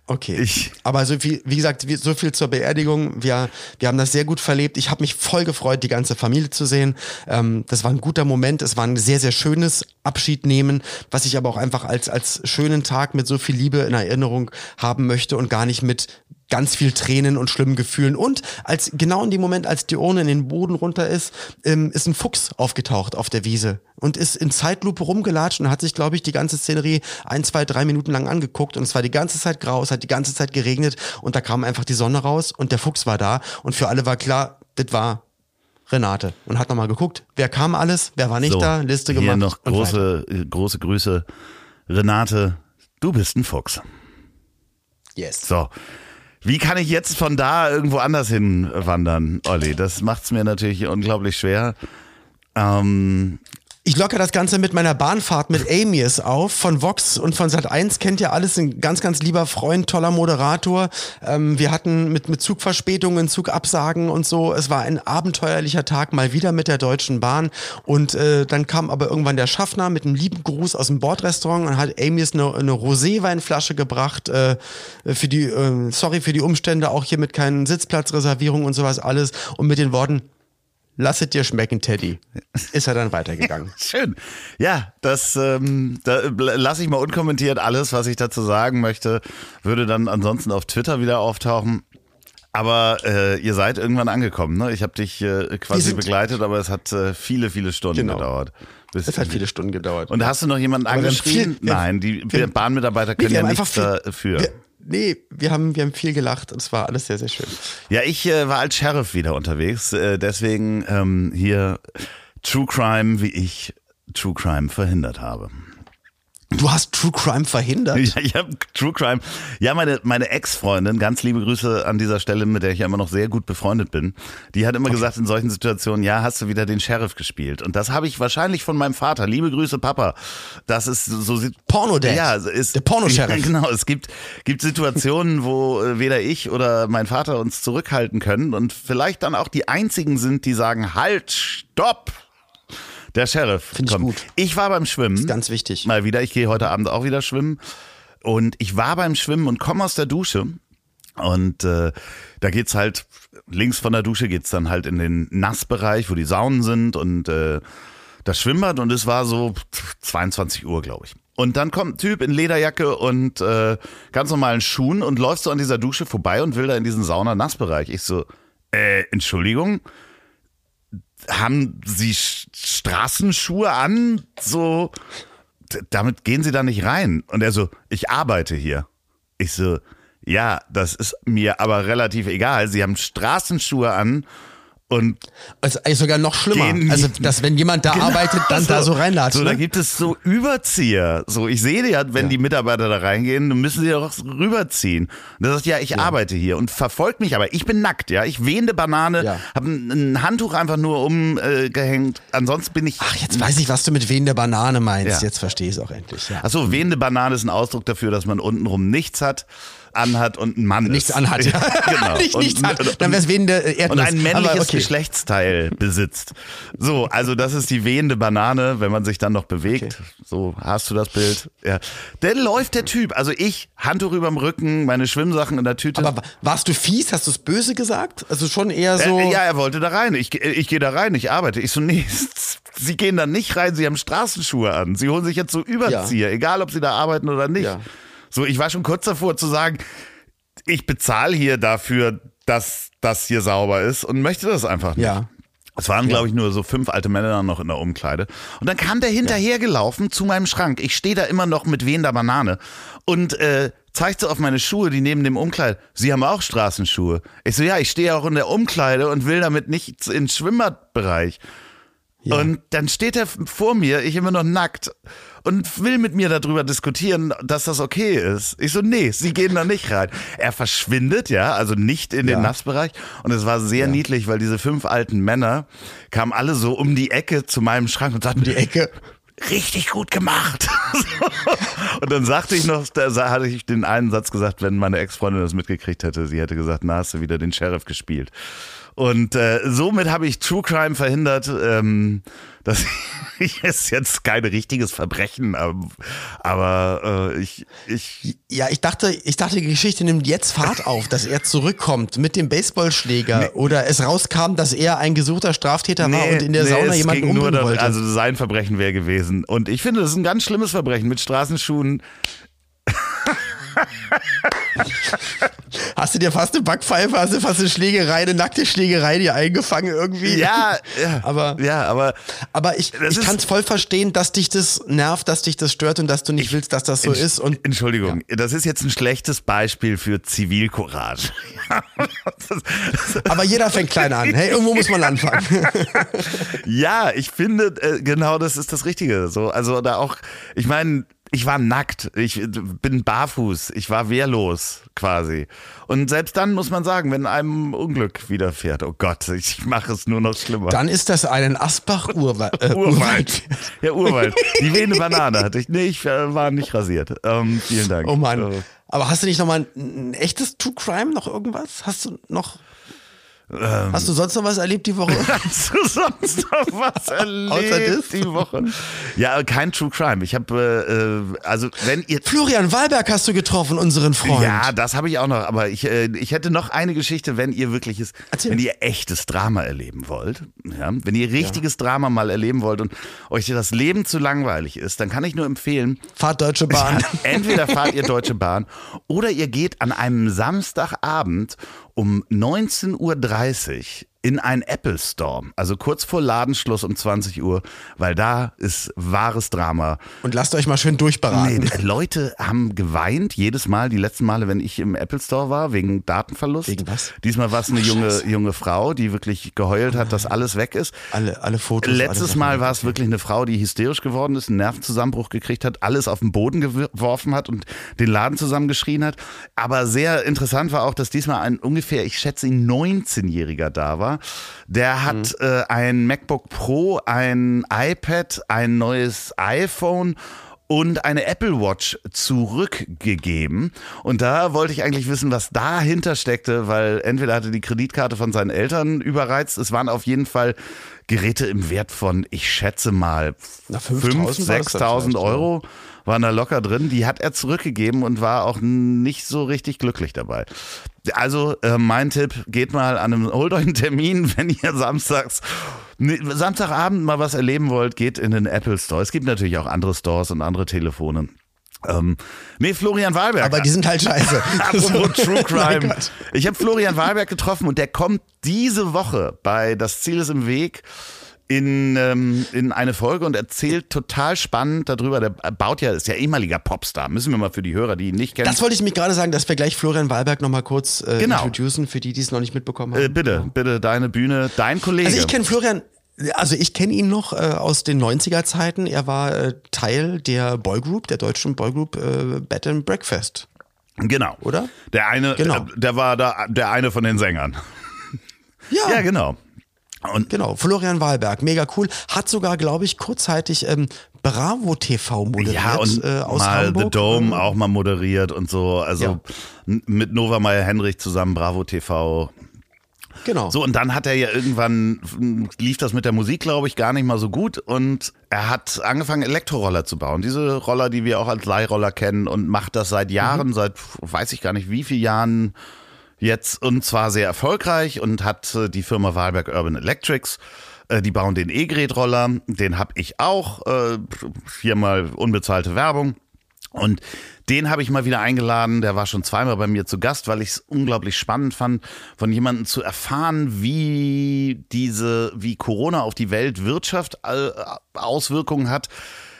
Okay. Ich- Aber so viel, wie gesagt, so viel zur Beerdigung. Wir, wir haben das sehr gut verlebt. Ich habe mich voll gefreut, die ganze Familie zu sehen. Ähm, das war ein guter Moment. Es war ein sehr, sehr schönes Abschiednehmen, was ich aber auch einfach als, als schönen Tag mit so viel Liebe in Erinnerung haben möchte und gar nicht mit ganz viel Tränen und schlimmen Gefühlen. Und als genau in dem Moment, als die Urne in den Boden runter ist, ähm, ist ein Fuchs aufgetaucht auf der Wiese und ist in Zeitlupe rumgelatscht und hat sich, glaube ich, die ganze Szenerie ein, zwei, drei Minuten lang angeguckt und es war die ganze Zeit grau, es hat die ganze Zeit geregnet und da kam einfach die Sonne raus und der Fuchs war da und für alle war klar, das war Renate und hat nochmal geguckt, wer kam alles, wer war nicht so, da, Liste hier gemacht. noch und weiter. große, große Grüße. Renate, du bist ein Fuchs. Yes. So. Wie kann ich jetzt von da irgendwo anders hin wandern, Olli? Das macht's mir natürlich unglaublich schwer. Ähm, Ich locke das Ganze mit meiner Bahnfahrt mit Amius auf. Von Vox und von Sat1 kennt ihr alles. Ein ganz, ganz lieber Freund, toller Moderator. Ähm, wir hatten mit, mit Zugverspätungen, Zugabsagen und so. Es war ein abenteuerlicher Tag mal wieder mit der Deutschen Bahn. Und äh, dann kam aber irgendwann der Schaffner mit einem lieben Gruß aus dem Bordrestaurant und hat Amius eine, eine Roséweinflasche gebracht. Äh, für die, äh, sorry für die Umstände, auch hier mit keinen Sitzplatzreservierungen und sowas alles. Und mit den Worten, Lass es dir schmecken, Teddy. Ist er dann weitergegangen. Schön. Ja, das ähm, da lasse ich mal unkommentiert. Alles, was ich dazu sagen möchte, würde dann ansonsten auf Twitter wieder auftauchen. Aber äh, ihr seid irgendwann angekommen, ne? Ich habe dich äh, quasi begleitet, aber es hat äh, viele, viele Stunden genau. gedauert. Es hat viele Stunden gedauert. Und hast du noch jemanden aber angeschrieben? Viel, Nein, die Bahnmitarbeiter können ja nichts dafür. Wir, nee, wir haben, wir haben viel gelacht und es war alles sehr, sehr schön. Ja, ich äh, war als Sheriff wieder unterwegs, äh, deswegen ähm, hier True Crime, wie ich True Crime verhindert habe. Du hast True Crime verhindert? Ja, ich habe True Crime. Ja, meine, meine Ex-Freundin, ganz liebe Grüße an dieser Stelle, mit der ich ja immer noch sehr gut befreundet bin, die hat immer okay. gesagt in solchen Situationen, ja, hast du wieder den Sheriff gespielt. Und das habe ich wahrscheinlich von meinem Vater. Liebe Grüße, Papa. Das ist so. Porno-Dad. Ja, ist. Der Porno-Sheriff. genau. Es gibt, gibt Situationen, wo äh, weder ich oder mein Vater uns zurückhalten können und vielleicht dann auch die einzigen sind, die sagen, halt, stopp der Sheriff. Finde ich gut. Ich war beim Schwimmen. ist ganz wichtig. Mal wieder. Ich gehe heute Abend auch wieder schwimmen. Und ich war beim Schwimmen und komme aus der Dusche. Und äh, da geht's halt, links von der Dusche geht's dann halt in den Nassbereich, wo die Saunen sind und äh, das Schwimmbad. Und es war so 22 Uhr, glaube ich. Und dann kommt ein Typ in Lederjacke und äh, ganz normalen Schuhen und läuft so an dieser Dusche vorbei und will da in diesen Sauna-Nassbereich. Ich so, äh, Entschuldigung, haben sie Straßenschuhe an? So, damit gehen sie da nicht rein. Und er so, ich arbeite hier. Ich so, ja, das ist mir aber relativ egal. Sie haben Straßenschuhe an und also eigentlich sogar noch schlimmer. Also, dass wenn jemand da genau, arbeitet, dann so, da so reinlatscht. So, ne? da gibt es so Überzieher. So, ich sehe ja, wenn ja. die Mitarbeiter da reingehen, dann müssen sie doch rüberziehen. Und das sagt, ja, ich ja. arbeite hier und verfolgt mich, aber ich bin nackt, ja. Ich wehende Banane, ja. habe ein, ein, Handtuch einfach nur umgehängt. Äh, Ansonsten bin ich. Ach, jetzt weiß ich, was du mit wehende Banane meinst. Jetzt verstehe ich es auch endlich. Ja. Achso, wehende Banane ist ein Ausdruck dafür, dass man untenrum nichts hat anhat und ein Mann nichts ist. anhat, ja. genau. Nicht, nichts und, hat. Dann wäre es wehende Erdnuss. Und ein männliches okay. Geschlechtsteil besitzt. So, also das ist die wehende Banane, wenn man sich dann noch bewegt. Okay. So, hast du das Bild? Ja. Dann läuft der Typ. Also ich, Handtuch überm Rücken, meine Schwimmsachen in der Tüte. Aber warst du fies? Hast du es böse gesagt? Also schon eher so. Äh, ja, er wollte da rein. Ich, ich gehe da rein, ich arbeite. Ich so, nee, Sie gehen da nicht rein, Sie haben Straßenschuhe an. Sie holen sich jetzt so Überzieher, ja. egal ob Sie da arbeiten oder nicht. Ja. So, ich war schon kurz davor zu sagen, ich bezahle hier dafür, dass das hier sauber ist und möchte das einfach nicht. Ja. Es waren, glaube ich, nur so fünf alte Männer noch in der Umkleide. Und dann kam der hinterhergelaufen zu meinem Schrank. Ich stehe da immer noch mit wehender Banane und äh, zeigt so auf meine Schuhe, die neben dem Umkleid. Sie haben auch Straßenschuhe. Ich so, ja, ich stehe auch in der Umkleide und will damit nicht ins Schwimmbadbereich. Ja. Und dann steht er vor mir, ich immer noch nackt und will mit mir darüber diskutieren, dass das okay ist. Ich so, nee, sie gehen da nicht rein. Er verschwindet, ja, also nicht in den ja. Nassbereich. Und es war sehr ja. niedlich, weil diese fünf alten Männer kamen alle so um die Ecke zu meinem Schrank und sagten, die Ecke, richtig gut gemacht. und dann sagte ich noch, da hatte ich den einen Satz gesagt, wenn meine Ex-Freundin das mitgekriegt hätte, sie hätte gesagt, na, hast du wieder den Sheriff gespielt. Und äh, somit habe ich True Crime verhindert. Ähm, das ist jetzt kein richtiges Verbrechen, aber, aber äh, ich, ich. Ja, ich dachte, ich dachte, die Geschichte nimmt jetzt Fahrt auf, dass er zurückkommt mit dem Baseballschläger nee. oder es rauskam, dass er ein gesuchter Straftäter nee, war und in der nee, Sauna jemanden umbringen nur wollte. Also sein Verbrechen wäre gewesen. Und ich finde, das ist ein ganz schlimmes Verbrechen mit Straßenschuhen. hast du dir fast eine Backpfeife, hast du fast eine Schlägerei, eine nackte Schlägerei dir eingefangen irgendwie? Ja, ja aber, ja, aber, aber ich, ich kann es voll verstehen, dass dich das nervt, dass dich das stört und dass du nicht ich, willst, dass das so ist. Und, Entschuldigung, ja. das ist jetzt ein schlechtes Beispiel für Zivilcourage. aber jeder fängt klein an. Hey, irgendwo muss man anfangen. ja, ich finde, äh, genau das ist das Richtige. So, also da auch, ich meine, ich war nackt, ich bin barfuß, ich war wehrlos quasi. Und selbst dann muss man sagen, wenn einem Unglück widerfährt, oh Gott, ich mache es nur noch schlimmer. Dann ist das ein Asbach-Urwald. Äh, Urwald. Ja, Urwald. Die wehende Banane hatte ich. Nee, ich äh, war nicht rasiert. Ähm, vielen Dank. Oh Mann. Äh, Aber hast du nicht nochmal ein, ein echtes True Crime, noch irgendwas? Hast du noch. Hast du sonst noch was erlebt die Woche? Hast du sonst noch was Außer erlebt das? die Woche? Ja, kein True Crime. Ich habe, äh, also wenn ihr Florian Wahlberg hast du getroffen, unseren Freund. Ja, das habe ich auch noch. Aber ich, äh, ich hätte noch eine Geschichte, wenn ihr wirkliches, Erzähl. wenn ihr echtes Drama erleben wollt. Ja, wenn ihr richtiges Drama mal erleben wollt und euch das Leben zu langweilig ist, dann kann ich nur empfehlen, Fahrt Deutsche Bahn. entweder fahrt ihr Deutsche Bahn oder ihr geht an einem Samstagabend um 19.30 Uhr in einen Apple Store, also kurz vor Ladenschluss um 20 Uhr, weil da ist wahres Drama. Und lasst euch mal schön durchberaten. Nee, Leute haben geweint jedes Mal, die letzten Male, wenn ich im Apple Store war, wegen Datenverlust. Wegen was? Diesmal war es eine junge, junge Frau, die wirklich geheult hat, dass alles weg ist. Alle, alle Fotos. alle Letztes Sachen. Mal war es wirklich eine Frau, die hysterisch geworden ist, einen Nervenzusammenbruch gekriegt hat, alles auf den Boden geworfen hat und den Laden zusammengeschrien hat. Aber sehr interessant war auch, dass diesmal ein ungefähr, ich schätze, ihn 19-Jähriger da war. Der hat äh, ein MacBook Pro, ein iPad, ein neues iPhone und eine Apple Watch zurückgegeben. Und da wollte ich eigentlich wissen, was dahinter steckte, weil entweder hatte die Kreditkarte von seinen Eltern überreizt. Es waren auf jeden Fall Geräte im Wert von, ich schätze mal, Na, 5.000, 5.000 war das dann 6.000 vielleicht, Euro waren da locker drin. Die hat er zurückgegeben und war auch nicht so richtig glücklich dabei. Also äh, mein Tipp, geht mal an einem, holt euch einen Termin, wenn ihr samstags, ne, Samstagabend mal was erleben wollt, geht in den Apple Store. Es gibt natürlich auch andere Stores und andere Telefone. Ähm, nee, Florian Wahlberg. Aber die sind halt scheiße. Apropos True Mein Crime. Ich habe Florian Wahlberg getroffen und der kommt diese Woche bei Das Ziel ist im Weg in, ähm, in eine Folge und erzählt total spannend darüber. Der baut ja, ist ja ehemaliger Popstar. Müssen wir mal für die Hörer, die ihn nicht kennen. Das wollte ich mich gerade sagen, dass wir gleich Florian Wahlberg nochmal kurz äh, Genau. introducen, für die, die es noch nicht mitbekommen haben. äh, bitte, bitte, deine Bühne, dein Kollege. Also ich kenne Florian, also ich kenne ihn noch äh, aus den 90er Zeiten. Er war äh, Teil der Boygroup, der deutschen Boygroup äh, Bed and Breakfast. genau. Oder? Der eine, Genau. äh, der war da, der eine von den Sängern. Ja, Ja, genau. Und genau. Florian Wahlberg, mega cool. Hat sogar, glaube ich, kurzzeitig ähm, Bravo TV moderiert Ja, und äh, aus mal Hamburg. The Dome Ähm, auch mal moderiert und so. Also Ja. mit Nova Meyer Henrich zusammen Bravo TV. Genau. So, und dann hat er ja irgendwann, lief das mit der Musik, glaube ich, gar nicht mal so gut. Und er hat angefangen, Elektroroller zu bauen. Diese Roller, die wir auch als Leihroller kennen und macht das seit Jahren, seit weiß ich gar nicht wie viele Jahren jetzt und zwar sehr erfolgreich und hat äh, die Firma Wahlberg Urban Electrics. Äh, Die bauen den E-Gerät-Roller, den habe ich auch. Äh, Viermal unbezahlte Werbung. Und den habe ich mal wieder eingeladen. Der war schon zweimal bei mir zu Gast, weil ich es unglaublich spannend fand, von jemandem zu erfahren, wie diese, wie Corona auf die Weltwirtschaft äh, Auswirkungen hat,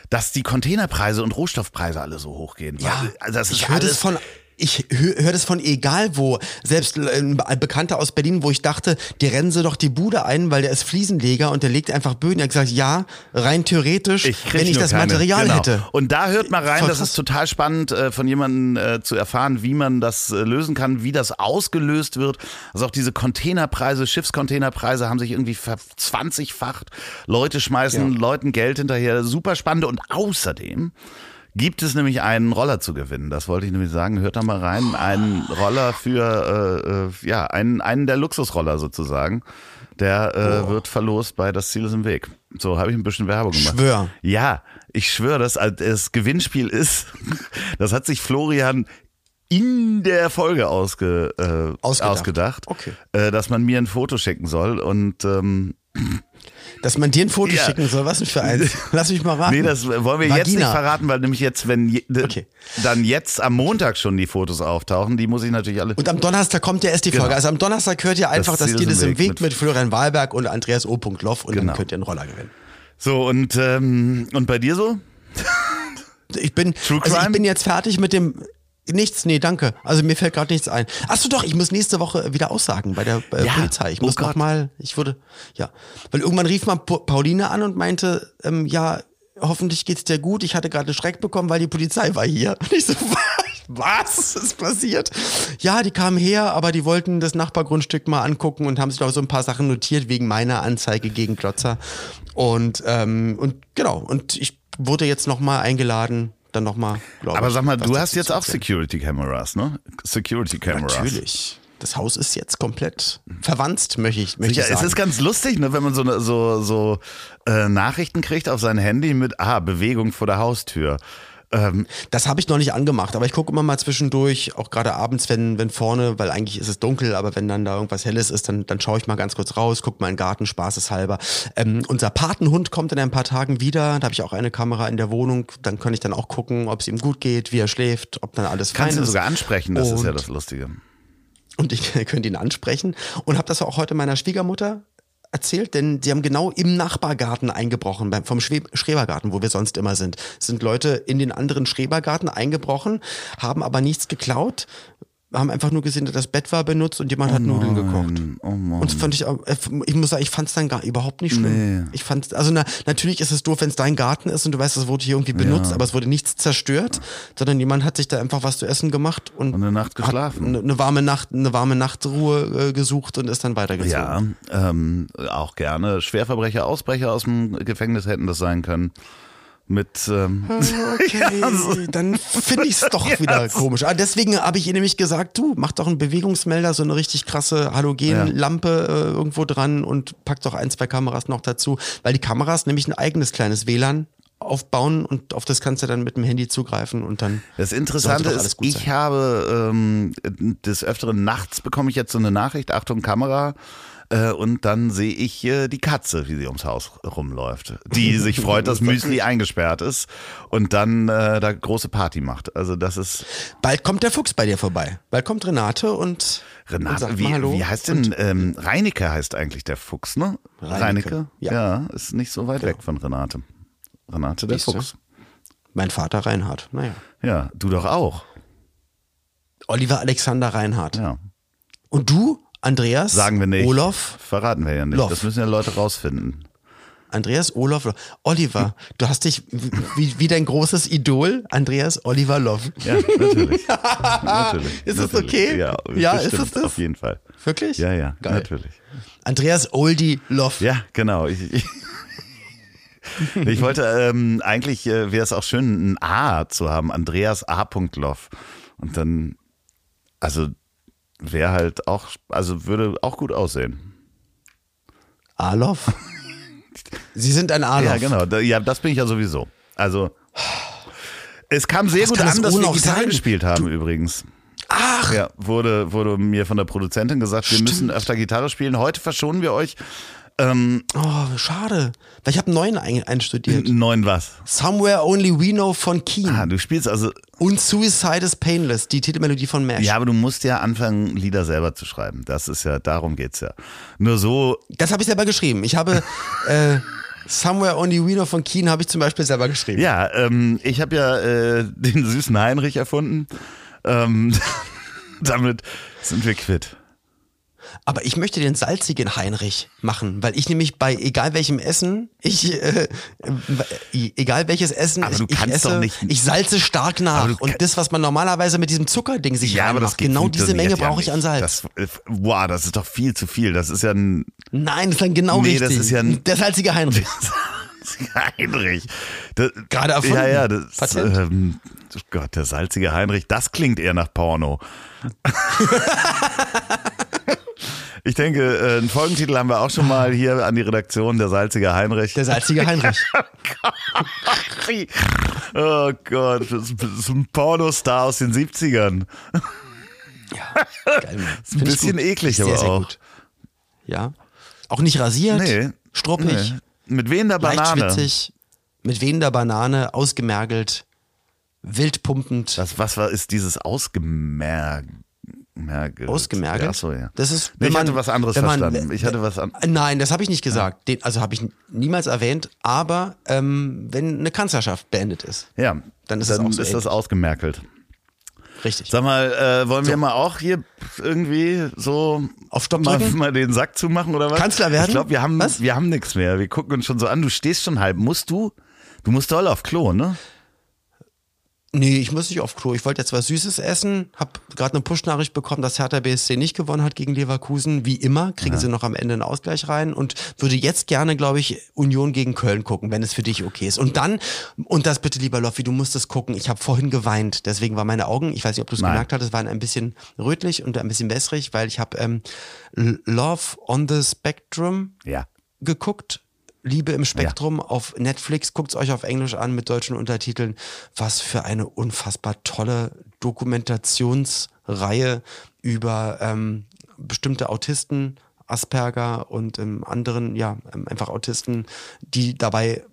dass die Containerpreise und Rohstoffpreise alle so hochgehen. Ja, also das ist ich alles von. Ich höre hör das von egal wo. Selbst äh, ein Bekannter aus Berlin, wo ich dachte, die rennen sie doch die Bude ein, weil der ist Fliesenleger und der legt einfach Böden. Er hat gesagt, ja, rein theoretisch, Ich wenn ich das keine. Material Genau. hätte. Und da hört mal rein, Voll das krass. ist total spannend, äh, von jemandem äh, zu erfahren, wie man das lösen kann, wie das ausgelöst wird. Also auch diese Containerpreise, Schiffscontainerpreise haben sich irgendwie verzwanzigfacht. Leute schmeißen Ja. Leuten Geld hinterher. Super spannend. Und außerdem gibt es nämlich einen Roller zu gewinnen. Das wollte ich nämlich sagen. Hört da mal rein. Einen Roller für, äh, äh, ja, einen, einen der Luxusroller sozusagen. Der äh, wird verlost bei Das Ziel ist im Weg. So habe ich ein bisschen Werbung gemacht. Schwör. Ja, ich schwöre, dass das Gewinnspiel ist, das hat sich Florian in der Folge ausge, äh, Ausgedacht. ausgedacht, Okay. äh, dass man mir ein Foto schicken soll. Und ähm, Dass man dir ein Foto Ja. schicken soll, was denn für eins? Lass mich mal raten. nee, das wollen wir jetzt nicht Vagina. verraten, weil nämlich jetzt, wenn je, Okay. dann jetzt am Montag schon die Fotos auftauchen, die muss ich natürlich alle. Und am Donnerstag kommt ja erst die Genau. Folge. Also am Donnerstag hört ihr einfach, Das das, Ziel ist im Weg mit- mit Florian Wahlberg und Andreas O. Loff und Genau. dann könnt ihr einen Roller gewinnen. So, und, ähm, und bei dir so? Ich bin, True also ich Crime? bin jetzt fertig mit dem. Nichts, nee, danke. Also mir fällt gerade nichts ein. Ach so, doch, ich muss nächste Woche wieder aussagen bei der äh, Ja, Polizei. Ich oh muss noch mal, ich wurde, ja. Weil irgendwann rief Pa- Pauline an und meinte, ähm, ja, hoffentlich geht's dir gut. Ich hatte gerade Schreck bekommen, weil die Polizei war hier. Und ich so, was ist passiert? Ja, die kamen her, aber die wollten das Nachbargrundstück mal angucken und haben sich noch so ein paar Sachen notiert wegen meiner Anzeige gegen Klotzer. Und, ähm, und genau, und ich wurde jetzt nochmal eingeladen, dann nochmal, glaube Aber ich. sag mal, du hast jetzt auch. Security Cameras, ne? Security Cameras. Natürlich. Das Haus ist jetzt komplett verwandt, möchte ich, möchte Ja, ich es sagen. ist ganz lustig, ne, wenn man so so so äh, Nachrichten kriegt auf sein Handy mit ah Bewegung vor der Haustür. Ähm, Das habe ich noch nicht angemacht, aber ich gucke immer mal zwischendurch, auch gerade abends, wenn, wenn vorne, weil eigentlich ist es dunkel, aber wenn dann da irgendwas Helles ist, dann, dann schaue ich mal ganz kurz raus, gucke mal in den Garten, spaßeshalber. Ähm, unser Patenhund kommt in ein paar Tagen wieder, da habe ich auch eine Kamera in der Wohnung, dann kann ich dann auch gucken, ob es ihm gut geht, wie er schläft, ob dann alles kannst fein du ist. sogar ansprechen, das ist ja Und- das Lustige. Und ich könnte ihn ansprechen und habe das auch heute meiner Schwiegermutter erzählt, denn sie haben genau im Nachbargarten eingebrochen, vom Schrebergarten, wo wir sonst immer sind. Sind Leute in den anderen Schrebergarten eingebrochen, haben aber nichts geklaut, haben einfach nur gesehen, dass das Bett war benutzt und jemand hat Nudeln gekocht. Oh Mann. Und fand ich, äh, ich muss sagen, ich fand es dann gar überhaupt nicht schlimm. Nee. Ich fand, also na, natürlich ist es doof, wenn es dein Garten ist und du weißt, es wurde hier irgendwie benutzt, aber es wurde nichts zerstört, sondern jemand hat sich da einfach was zu essen gemacht und, Und eine Nacht geschlafen. Eine, eine warme Nacht, eine warme Nachtruhe äh, gesucht und ist dann weitergezogen. Ja, ähm, auch gerne. Schwerverbrecher, Ausbrecher aus dem Gefängnis hätten das sein können. Mit ähm, Okay, dann finde ich es doch wieder komisch. Ah, deswegen habe ich ihr nämlich gesagt, du, mach doch einen Bewegungsmelder, so eine richtig krasse Halogenlampe äh, irgendwo dran und pack doch ein, zwei Kameras noch dazu, weil die Kameras nämlich ein eigenes kleines WLAN aufbauen und auf das kannst du dann mit dem Handy zugreifen und dann Das Interessante ist, ich sein. habe ähm, des Öfteren nachts bekomme ich jetzt so eine Nachricht, Achtung Kamera, äh, und dann sehe ich äh, die Katze, wie sie ums Haus rumläuft, die sich freut, dass Müsli eingesperrt ist und dann äh, da große Party macht. Also das ist Bald kommt der Fuchs bei dir vorbei. Bald kommt Renate und, und Renate, sagt wie, wie heißt denn ähm, Reinecke heißt eigentlich der Fuchs, ne? Reinecke, ja. ja. ist nicht so weit weg von Renate. Renate der Siehste? Fuchs. Mein Vater Reinhard. Naja. Ja, du doch auch. Oliver Alexander Reinhardt. Ja. Und du, Andreas? Sagen wir nicht. Olaf? Verraten wir ja nicht. Loff. Das müssen ja Leute rausfinden. Andreas Olaf, Oliver, du hast dich wie, wie dein großes Idol, Andreas Oliver Love. Ja, natürlich. natürlich. Ist es okay? Ja, Ja, bestimmt, ist es das? Auf jeden Fall. Wirklich? Ja, ja, Geil. natürlich. Andreas Oldie Love. Ja, genau. Ich, ich, ich wollte ähm, eigentlich äh, wäre es auch schön, ein A zu haben, Andreas A. Loff. Und dann, also wäre halt auch, also würde auch gut aussehen. Alof? Sie sind ein Alof. Ja, genau. Ja, das bin ich ja sowieso. Also es kam sehr gut an, dass wir noch Gitarre sein? gespielt haben übrigens. Ach, Ja, wurde, wurde mir von der Produzentin gesagt, wir müssen öfter Gitarre spielen. Heute verschonen wir euch oh, schade. Weil ich habe neuen ein, einstudiert. neuen was. Somewhere Only We Know von Keen. Ah, du spielst also, Und Suicide is Painless, die Titelmelodie von Mash. ja, aber du musst ja anfangen, Lieder selber zu schreiben. Das ist ja, darum geht's ja. Nur so, Das habe ich selber geschrieben. Ich habe äh, Somewhere Only We Know von Keen habe ich zum Beispiel selber geschrieben. ja, ähm, ich habe ja äh, den süßen Heinrich erfunden. Ähm, damit sind wir quitt. Aber ich möchte den salzigen Heinrich machen, weil ich nämlich bei egal welchem Essen, ich äh, äh, egal welches Essen Aber ich, du ich esse, ich salze stark nach und das was man normalerweise mit diesem Zuckerding sich Ja, reinmacht, genau diese Menge ja brauche ich an Salz. Das, äh, wow, das ist doch viel zu viel. Das ist ja ein Nein, das ist dann genau Nee, richtig. das ist ja ein- der salzige Heinrich. Heinrich. Das, Gerade erfunden. Ja, ja, das, ähm, oh Gott, der salzige Heinrich, das klingt eher nach Porno. ich denke, äh, einen Folgentitel haben wir auch schon mal hier an die Redaktion, der salzige Heinrich. Der salzige Heinrich. oh Gott, das ist ein Pornostar aus den 70ern. Geil, Mann. Ist ein bisschen eklig, sehr, aber sehr auch. gut. Ja. Auch nicht rasiert, Nee. struppig, Nee. Mit wehender leicht Banane. mit wehender Banane, ausgemergelt, wild pumpend. Was, was war, ist dieses Ausgemergelt? Ausgemergelt? Ach so, ja. Das ist, Nee, ich man, hatte was anderes man, verstanden. Ich hatte was an. Nein, das habe ich nicht gesagt. Den, also habe ich niemals erwähnt. Aber ähm, wenn eine Kanzlerschaft beendet ist, Ja, Dann ist auch so ist das ausgemerkelt. richtig. Sag mal, äh, wollen wir mal auch hier irgendwie so Auf Stopp mal, mal den Sack zumachen oder was? Kanzler werden? Ich glaube, wir haben Was? wir haben nichts mehr. Wir gucken uns schon so an. Du stehst schon halb. Musst du Du musst doll auf Klo, ne? Nee, ich muss nicht auf Klo. Ich wollte jetzt was Süßes essen, hab gerade eine Push-Nachricht bekommen, dass Hertha BSC nicht gewonnen hat gegen Leverkusen. Wie immer kriegen ja. sie noch am Ende einen Ausgleich rein und würde jetzt gerne, glaube ich, Union gegen Köln gucken, wenn es für dich okay ist. Und dann, und das bitte, lieber Loffi, du musst es gucken. Ich habe vorhin geweint, deswegen waren meine Augen, ich weiß nicht, ob du es gemerkt hattest, waren ein bisschen rötlich und ein bisschen wässrig, weil ich habe ähm, Love on the Spectrum ja. geguckt Liebe im Spektrum ja. auf Netflix. Guckt es euch auf Englisch an mit deutschen Untertiteln. Was für eine unfassbar tolle Dokumentationsreihe über ähm, bestimmte Autisten, Asperger und ähm, anderen, ja, ähm, einfach Autisten, die dabei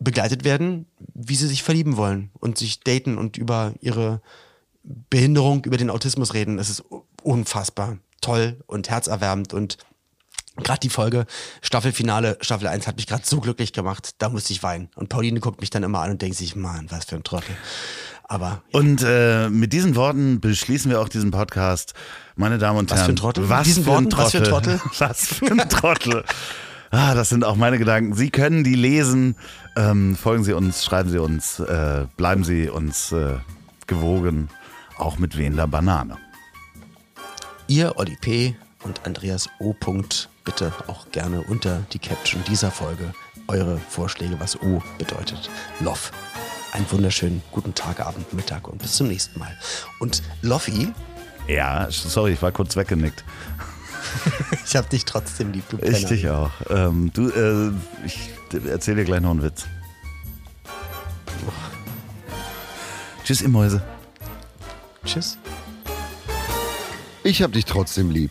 begleitet werden, wie sie sich verlieben wollen und sich daten und über ihre Behinderung, über den Autismus reden. Es ist unfassbar toll und herzerwärmend und Gerade die Folge Staffelfinale, Staffel 1 hat mich gerade so glücklich gemacht, da musste ich weinen. Und Pauline guckt mich dann immer an und denkt sich, Mann, was für ein Trottel. Aber. Ja. Und äh, mit diesen Worten beschließen wir auch diesen Podcast. Meine Damen und was Herren. Für ein Trottel? Was, für Worten, ein Trottel? was für ein Trottel? Was für ein Trottel? Ah, das sind auch meine Gedanken. Sie können die lesen. Ähm, folgen Sie uns, schreiben Sie uns, äh, bleiben Sie uns äh, gewogen, auch mit wehender Banane. Ihr, Oli P. und Andreas O bitte auch gerne unter die Caption dieser Folge eure Vorschläge, was U bedeutet. Love. Einen wunderschönen guten Tag, Abend, Mittag und bis zum nächsten Mal. Und Loffi. Ja, sorry, ich war kurz weggenickt. ich hab dich trotzdem lieb, du Ich dich auch. Ähm, du, äh, ich erzähl dir gleich noch einen Witz. Oh. Tschüss, ihr Mäuse. Tschüss. Ich hab dich trotzdem lieb